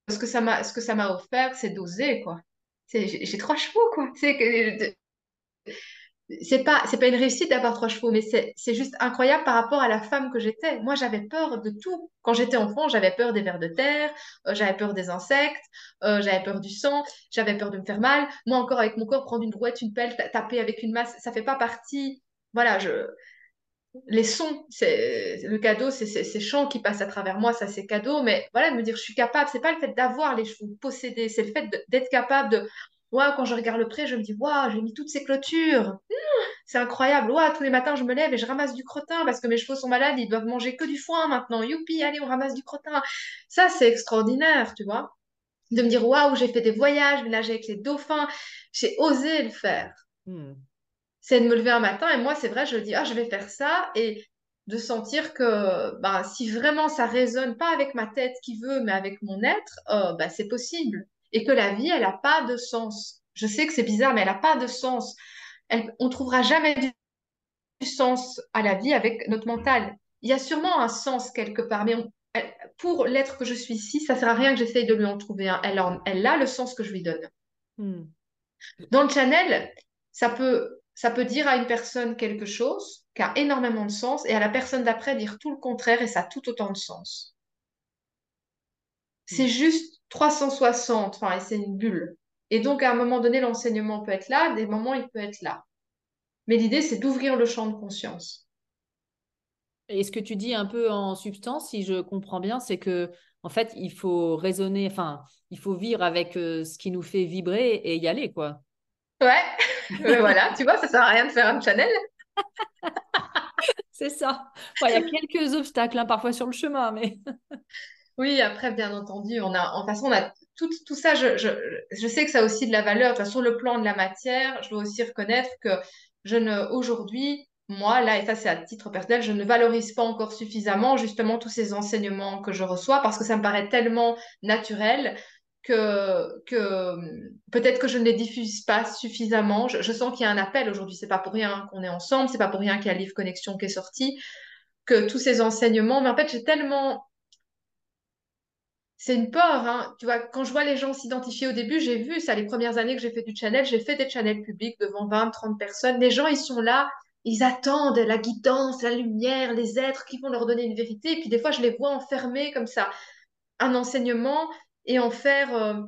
ce que ça m'a ce que ça m'a offert, c'est d'oser quoi. J'ai trois chevaux quoi. C'est que c'est pas c'est pas une réussite d'avoir trois chevaux mais c'est juste incroyable par rapport à la femme que j'étais. Moi j'avais peur de tout. Quand j'étais enfant j'avais peur des vers de terre euh, j'avais peur des insectes euh, j'avais peur du sang j'avais peur de me faire mal. Moi encore avec mon corps prendre une brouette une pelle taper avec une masse ça fait pas partie. Voilà je les sons c'est le cadeau c'est ces chants qui passent à travers moi ça c'est cadeau. Mais voilà de me dire je suis capable c'est pas le fait d'avoir les chevaux possédés c'est le fait d'être capable de quand je regarde le pré, je me dis, waouh, j'ai mis toutes ces clôtures. c'est incroyable. Waouh, tous les matins, je me lève et je ramasse du crottin parce que mes chevaux sont malades, ils doivent manger que du foin maintenant. Youpi, allez, on ramasse du crottin. Ça, c'est extraordinaire, tu vois. De me dire, waouh, j'ai fait des voyages, nager avec les dauphins. J'ai osé le faire. Hmm. C'est de me lever un matin et moi, c'est vrai, je dis, ah, je vais faire ça. Et de sentir que bah, si vraiment ça résonne pas avec ma tête qui veut, mais avec mon être, euh, bah, c'est possible et que la vie, elle n'a pas de sens. Je sais que c'est bizarre, mais elle n'a pas de sens. Elle, on trouvera jamais du sens à la vie avec notre mental. Il y a sûrement un sens quelque part, mais pour l'être que je suis ici, ça ne sert à rien que j'essaye de lui en trouver un. Elle, elle a le sens que je lui donne. Hmm. Dans le channel, ça peut, ça peut dire à une personne quelque chose qui a énormément de sens et à la personne d'après dire tout le contraire et ça a tout autant de sens. C'est hmm. juste 360, enfin, c'est une bulle. Et donc, à un moment donné, l'enseignement peut être là, des moments, il peut être là. Mais l'idée, c'est d'ouvrir le champ de conscience. Et ce que tu dis un peu en substance, si je comprends bien, c'est que en fait, il faut raisonner, enfin, il faut vivre avec euh, ce qui nous fait vibrer et y aller, quoi. Ouais, [LAUGHS] voilà, tu vois, ça sert à rien de faire un channel. [LAUGHS] c'est ça. Il y a quelques obstacles hein, parfois sur le chemin, mais. [LAUGHS] Oui, après, bien entendu, on a, en façon, on a tout, tout ça, je, je, je, sais que ça a aussi de la valeur. Enfin, sur le plan de la matière, je dois aussi reconnaître que je ne, aujourd'hui, moi, là, et ça c'est à titre personnel, je ne valorise pas encore suffisamment justement tous ces enseignements que je reçois parce que ça me paraît tellement naturel que, que peut-être que je ne les diffuse pas suffisamment. Je, sens qu'il y a un appel aujourd'hui, c'est pas pour rien qu'on est ensemble, c'est pas pour rien qu'il y a livre Connexion qui est sorti, que tous ces enseignements, mais en fait j'ai tellement c'est une peur. Hein. Tu vois, quand je vois les gens s'identifier au début, j'ai vu ça les premières années que j'ai fait du channel, j'ai fait des channels publics devant 20, 30 personnes. Les gens, ils sont là, ils attendent la guidance, la lumière, les êtres qui vont leur donner une vérité. Et puis des fois, je les vois enfermer comme ça un enseignement et en faire euh,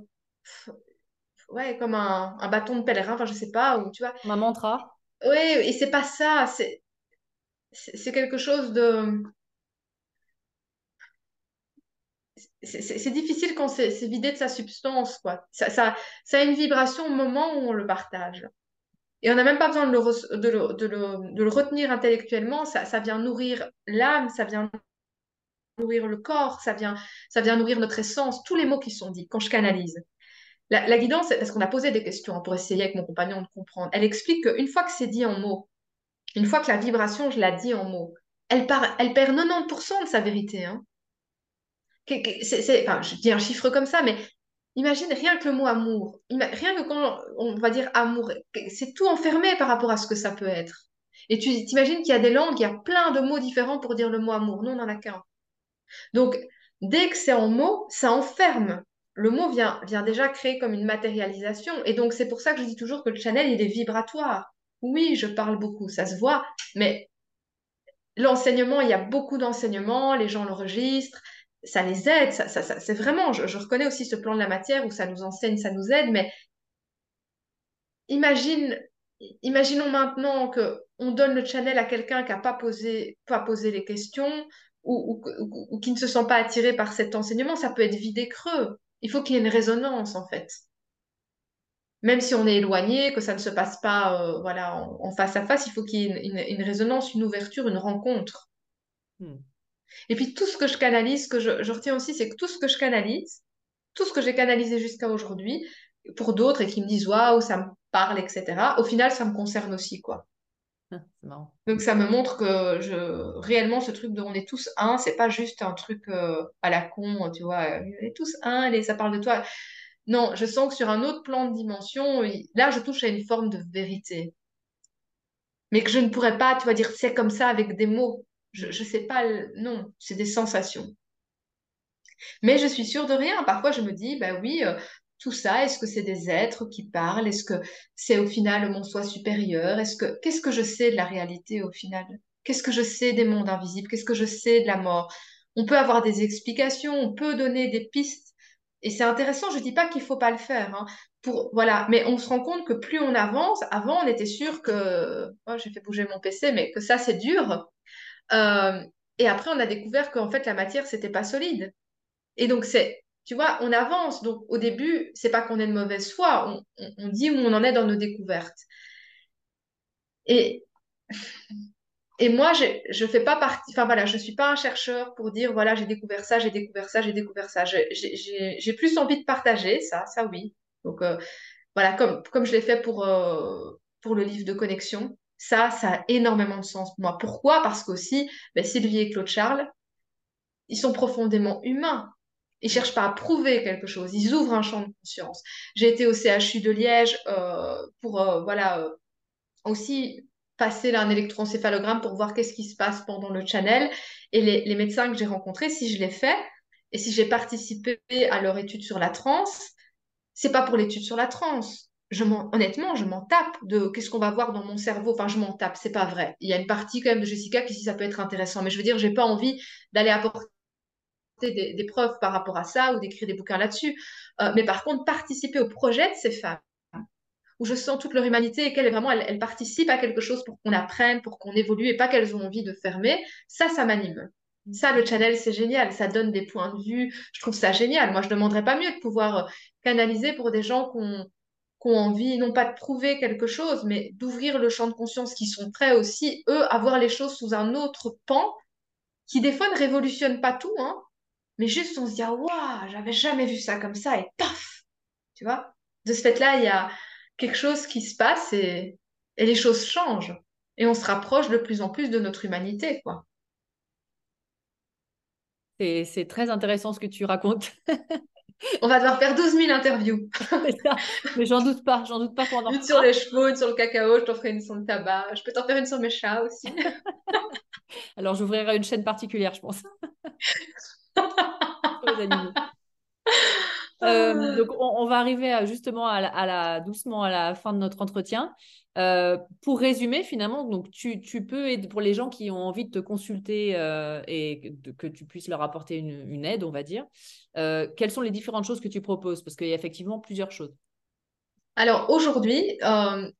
ouais, comme un, un, bâton de pèlerin, enfin je sais pas, ou tu vois. Un mantra. Oui, et c'est pas ça, c'est quelque chose de c'est difficile quand c'est vidé de sa substance, quoi. Ça, a une vibration au moment où on le partage. Et on n'a même pas besoin de le, retenir intellectuellement, ça, vient nourrir l'âme, ça vient nourrir le corps, ça vient, ça vient nourrir notre essence, tous les mots qui sont dits quand je canalise. La, guidance, parce qu'on a posé des questions pour essayer avec mon compagnon de comprendre, elle explique qu'une fois que c'est dit en mots, une fois que la vibration, je la dis en mots, elle, elle perd 90% de sa vérité. Hein c'est, je dis un chiffre comme ça, mais imagine rien que le mot amour, rien que quand on va dire amour, c'est tout enfermé par rapport à ce que ça peut être. Et tu t'imagines qu'il y a des langues, il y a plein de mots différents pour dire le mot amour. Nous, on n'en a qu'un. Donc, dès que c'est en mots, ça enferme. Le mot vient, vient déjà créer comme une matérialisation. Et donc, c'est pour ça que je dis toujours que le channel, il est vibratoire. Oui, je parle beaucoup, ça se voit, mais l'enseignement, il y a beaucoup d'enseignements, les gens l'enregistrent, ça les aide, c'est vraiment, je, reconnais aussi ce plan de la matière où ça nous enseigne, ça nous aide, mais imagine, imaginons maintenant que on donne le channel à quelqu'un qui n'a pas posé, pas posé les questions ou, ou, qui ne se sent pas attiré par cet enseignement, ça peut être vide et creux. Il faut qu'il y ait une résonance en fait. Même si on est éloigné, que ça ne se passe pas euh, voilà, en, face à face, il faut qu'il y ait une, résonance, une ouverture, une rencontre. Hmm. Et puis tout ce que je canalise, ce que je, retiens aussi, c'est que tout ce que je canalise, tout ce que j'ai canalisé jusqu'à aujourd'hui, pour d'autres et qui me disent waouh, ça me parle, etc., au final, ça me concerne aussi, quoi. Ah, Donc ça me montre que je réellement ce truc de on est tous un, c'est pas juste un truc euh, à la con, tu vois, on est tous un, et ça parle de toi. Non, je sens que sur un autre plan de dimension, là je touche à une forme de vérité. Mais que je ne pourrais pas, tu vois, dire c'est comme ça avec des mots. Je ne sais pas, non, c'est des sensations. Mais je suis sûre de rien. Parfois, je me dis, bah oui, euh, tout ça, est-ce que c'est des êtres qui parlent? Est-ce que c'est au final mon soi supérieur? Est-ce que qu'est-ce que je sais de la réalité au final? Qu'est-ce que je sais des mondes invisibles? Qu'est-ce que je sais de la mort? On peut avoir des explications, on peut donner des pistes. Et c'est intéressant, je ne dis pas qu'il faut pas le faire. Hein. pour, voilà. Mais on se rend compte que plus on avance, avant on était sûr que, oh, j'ai fait bouger mon PC, mais que ça c'est dur. Euh, et après, on a découvert qu'en fait, la matière, c'était pas solide. Et donc, c'est, tu vois, on avance. Donc, au début, c'est pas qu'on est de mauvaise foi. On, dit où on en est dans nos découvertes. Et, et moi, je fais pas partie, enfin voilà, je suis pas un chercheur pour dire, voilà, j'ai découvert ça, j'ai découvert ça, j'ai découvert ça. J'ai plus envie de partager ça, ça oui. Donc, euh, voilà, comme, comme je l'ai fait pour, euh, pour le livre de connexion. Ça, ça a énormément de sens pour moi. Pourquoi? Parce qu'aussi, ben, Sylvie et Claude Charles, ils sont profondément humains. Ils cherchent pas à prouver quelque chose. Ils ouvrent un champ de conscience. J'ai été au CHU de Liège euh, pour euh, voilà euh, aussi passer un électroencéphalogramme pour voir qu'est-ce qui se passe pendant le channel. Et les, les médecins que j'ai rencontrés, si je l'ai fait et si j'ai participé à leur étude sur la transe, c'est pas pour l'étude sur la transe je honnêtement, je m'en tape de qu'est-ce qu'on va voir dans mon cerveau. Enfin, je m'en tape, c'est pas vrai. Il y a une partie quand même de Jessica qui, si ça peut être intéressant, mais je veux dire, j'ai pas envie d'aller apporter des, preuves par rapport à ça ou d'écrire des bouquins là-dessus. Euh, mais par contre, participer au projet de ces femmes, où je sens toute leur humanité et qu'elles vraiment, elles, participent à quelque chose pour qu'on apprenne, pour qu'on évolue et pas qu'elles ont envie de fermer, ça, ça m'anime. Ça, le channel, c'est génial. Ça donne des points de vue. Je trouve ça génial. Moi, je ne demanderais pas mieux de pouvoir euh, canaliser pour des gens qui ont ont envie, non pas de prouver quelque chose, mais d'ouvrir le champ de conscience, qui sont prêts aussi, eux, à voir les choses sous un autre pan, qui des fois ne révolutionne pas tout, hein, mais juste on se dit, ah, waouh, j'avais jamais vu ça comme ça, et paf, tu vois. De ce fait-là, il y a quelque chose qui se passe et, et les choses changent. Et on se rapproche de plus en plus de notre humanité, quoi. C'est très intéressant ce que tu racontes. [LAUGHS] On va devoir faire 12 000 interviews. Mais j'en doute pas, j'en doute pas qu'on en Une sur les chevaux, une sur le cacao, je t'en ferai une sur le tabac. Je peux t'en faire une sur mes chats aussi. [LAUGHS] Alors j'ouvrirai une chaîne particulière, je pense. [LAUGHS] les animaux. Euh, donc, on, va arriver justement à la, doucement à la fin de notre entretien. Euh, pour résumer, finalement, donc tu, peux aider pour les gens qui ont envie de te consulter euh, et que tu puisses leur apporter une, aide, on va dire. quelles sont les différentes choses que tu proposes? Parce qu'il y a effectivement plusieurs choses. Alors aujourd'hui,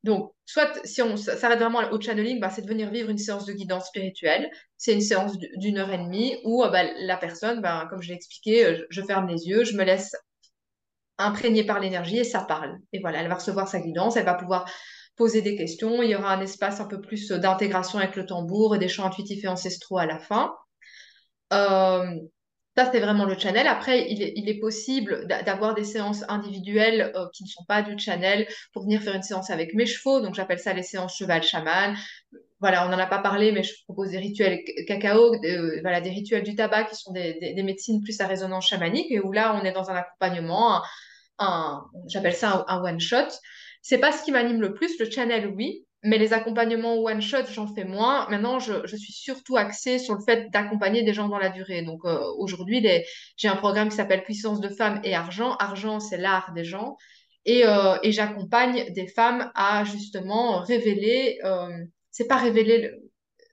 donc soit si on s'arrête vraiment au channeling, bah, c'est de venir vivre une séance de guidance spirituelle. C'est une séance d'une heure et demie où bah, la personne, bah, comme je l'ai expliqué, je ferme les yeux, je me laisse imprégnée par l'énergie et ça parle. Et voilà, elle va recevoir sa guidance, elle va pouvoir poser des questions. Il y aura un espace un peu plus d'intégration avec le tambour et des chants intuitifs et ancestraux à la fin. Euh, ça, c'est vraiment le channel. Après, il est, possible d'avoir des séances individuelles euh, qui ne sont pas du channel pour venir faire une séance avec mes chevaux. Donc, j'appelle ça les séances cheval-chaman. Voilà, on n'en a pas parlé, mais je propose des rituels cacao, voilà, des rituels du tabac qui sont des, médecines plus à résonance chamanique et où là, on est dans un accompagnement, j'appelle ça un, one-shot. C'est pas ce qui m'anime le plus. Le channel, oui, mais les accompagnements one-shot, j'en fais moins. Maintenant, je, suis surtout axée sur le fait d'accompagner des gens dans la durée. Donc euh, aujourd'hui, j'ai un programme qui s'appelle Puissance de femmes et argent. Argent, c'est l'art des gens. Et, euh, j'accompagne des femmes à justement révéler, euh, c'est pas révéler,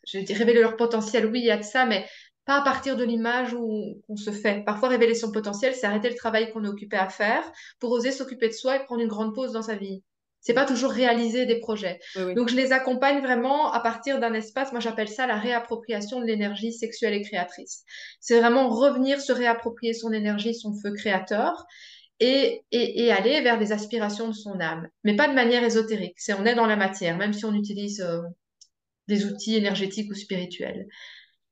je dis révéler leur potentiel, oui, il y a de ça, mais pas à partir de l'image où on se fait. Parfois, révéler son potentiel, c'est arrêter le travail qu'on est occupé à faire pour oser s'occuper de soi et prendre une grande pause dans sa vie. C'est pas toujours réaliser des projets. Donc, je les accompagne vraiment à partir d'un espace, moi j'appelle ça la réappropriation de l'énergie sexuelle et créatrice. C'est vraiment revenir se réapproprier son énergie, son feu créateur. Et, et, aller vers des aspirations de son âme, mais pas de manière ésotérique. C'est on est dans la matière, même si on utilise euh, des outils énergétiques ou spirituels.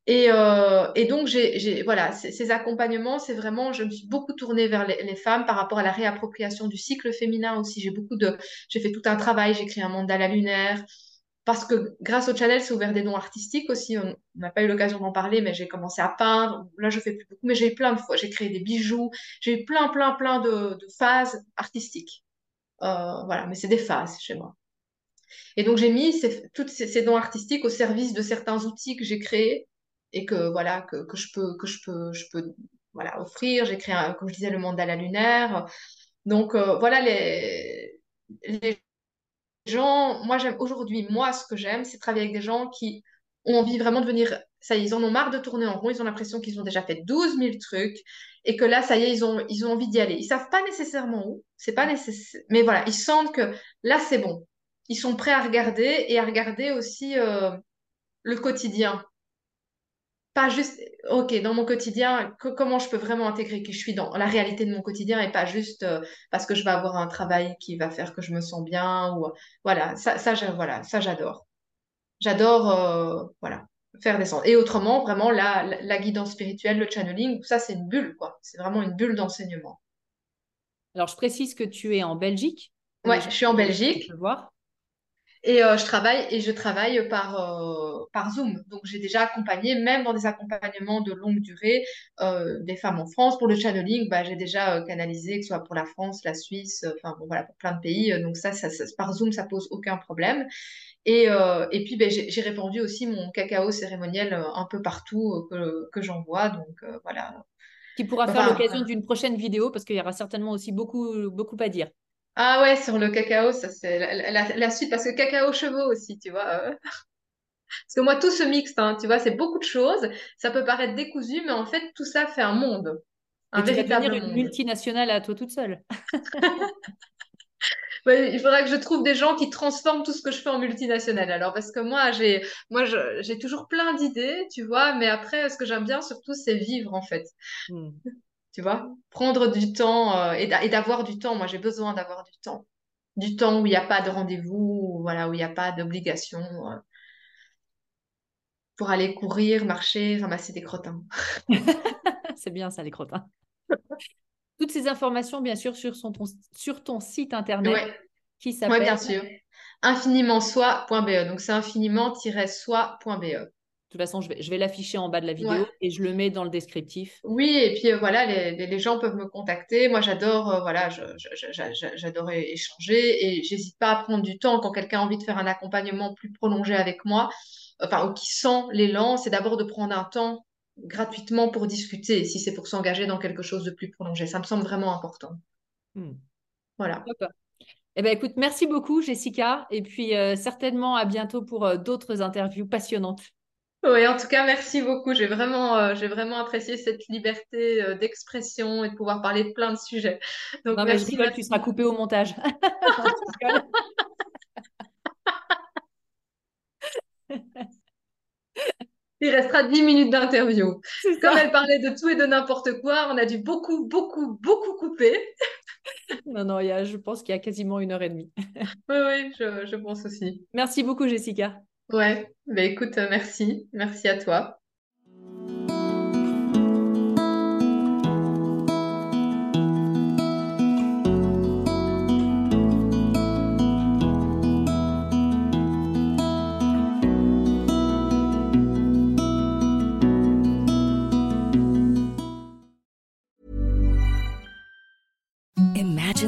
Et, euh, et, donc, j'ai, voilà, ces accompagnements, c'est vraiment, je me suis beaucoup tournée vers les, femmes par rapport à la réappropriation du cycle féminin aussi. J'ai beaucoup de, j'ai fait tout un travail, j'ai créé un mandala lunaire. Parce que grâce au channel, c'est ouvert des dons artistiques aussi. On n'a pas eu l'occasion d'en parler, mais j'ai commencé à peindre. Là, je fais plus beaucoup, mais j'ai plein de fois. J'ai créé des bijoux. J'ai eu plein, plein, plein de, de phases artistiques. Euh, voilà, mais c'est des phases chez moi. Et donc, j'ai mis ces, toutes ces, ces, dons artistiques au service de certains outils que j'ai créés et que voilà que, que, je peux que je peux je peux voilà offrir. J'ai créé comme je disais le mandala lunaire. Donc euh, voilà les gens moi j'aime aujourd'hui moi ce que j'aime c'est travailler avec des gens qui ont envie vraiment de venir ça y est, ils en ont marre de tourner en rond ils ont l'impression qu'ils ont déjà fait 12 000 trucs et que là ça y est ils ont ils ont envie d'y aller. Ils savent pas nécessairement où c'est pas nécessaire mais voilà ils sentent que là c'est bon. Ils sont prêts à regarder et à regarder aussi euh, le quotidien pas juste, ok, dans mon quotidien, comment je peux vraiment intégrer que je suis dans la réalité de mon quotidien et pas juste euh, parce que je vais avoir un travail qui va faire que je me sens bien ou voilà, ça, ça, voilà, ça j'adore. J'adore, euh, voilà, faire des sens. Et autrement, vraiment, la, la, guidance spirituelle, le channeling, ça c'est une bulle, quoi. C'est vraiment une bulle d'enseignement. Alors, je précise que tu es en Belgique. Ouais, je suis en Belgique. Je voir. Et euh, je travaille et je travaille par, euh, par Zoom. Donc j'ai déjà accompagné, même dans des accompagnements de longue durée, euh, des femmes en France. Pour le channeling, bah, j'ai déjà canalisé, que ce soit pour la France, la Suisse, enfin bon, voilà, pour plein de pays. Donc ça, ça, par Zoom, ça pose aucun problème. Et, et puis ben, j'ai répandu aussi mon cacao cérémoniel un peu partout que, que j'envoie. Donc voilà. Qui pourra faire l'occasion d'une prochaine vidéo parce qu'il y aura certainement aussi beaucoup, beaucoup à dire. Ah ouais, sur le cacao, ça c'est la, suite, parce que cacao chevaux aussi, tu vois. Euh. [LAUGHS] Parce que moi, tout se mixte, hein, tu vois, c'est beaucoup de choses. Ça peut paraître décousu, mais en fait, tout ça fait un monde. Un tu vas devenir une multinationale à toi toute seule. [LAUGHS] il faudra que je trouve des gens qui transforment tout ce que je fais en multinationale. Alors, parce que moi, j'ai, moi, j'ai toujours plein d'idées, tu vois, mais après, ce que j'aime bien surtout, c'est vivre, en fait. Hmm tu vois, prendre du temps euh, et d'avoir du temps. Moi, j'ai besoin d'avoir du temps. Du temps où il n'y a pas de rendez-vous, voilà, où il n'y a pas d'obligation euh, pour aller courir, marcher, ramasser des crottins. [LAUGHS] [LAUGHS] C'est bien ça, les crottins. [LAUGHS] Toutes ces informations, bien sûr, sur, ton, sur ton site internet qui s'appelle. Oui, bien sûr. Infiniment-soi.be. Donc, c'est infiniment-soi.be. De toute façon, je vais, je vais l'afficher en bas de la vidéo et je le mets dans le descriptif. Oui, et puis euh, voilà, les, les, gens peuvent me contacter. Moi, j'adore, euh, voilà, j'adore échanger et j'hésite pas à prendre du temps quand quelqu'un a envie de faire un accompagnement plus prolongé avec moi, enfin, ou qui sent l'élan, c'est d'abord de prendre un temps gratuitement pour discuter, si c'est pour s'engager dans quelque chose de plus prolongé. Ça me semble vraiment important. Hmm. Voilà. Eh ben, écoute, merci beaucoup, Jessica. Et puis, euh, certainement à bientôt pour euh, d'autres interviews passionnantes. Oui, en tout cas, merci beaucoup. J'ai vraiment, euh, j'ai vraiment apprécié cette liberté d'expression et de pouvoir parler de plein de sujets. [LAUGHS] Donc, non, merci, mais je tu seras coupé au montage. [LAUGHS] [LAUGHS] Il restera 10 minutes d'interview. Comme elle parlait de tout et de n'importe quoi, on a dû beaucoup, beaucoup, beaucoup couper. non, non, y a, je pense qu'il y a quasiment une heure et demie. oui, oui, je, je, pense aussi. Merci beaucoup, Jessica. Ouais, bah, écoute, euh, merci. Merci à toi.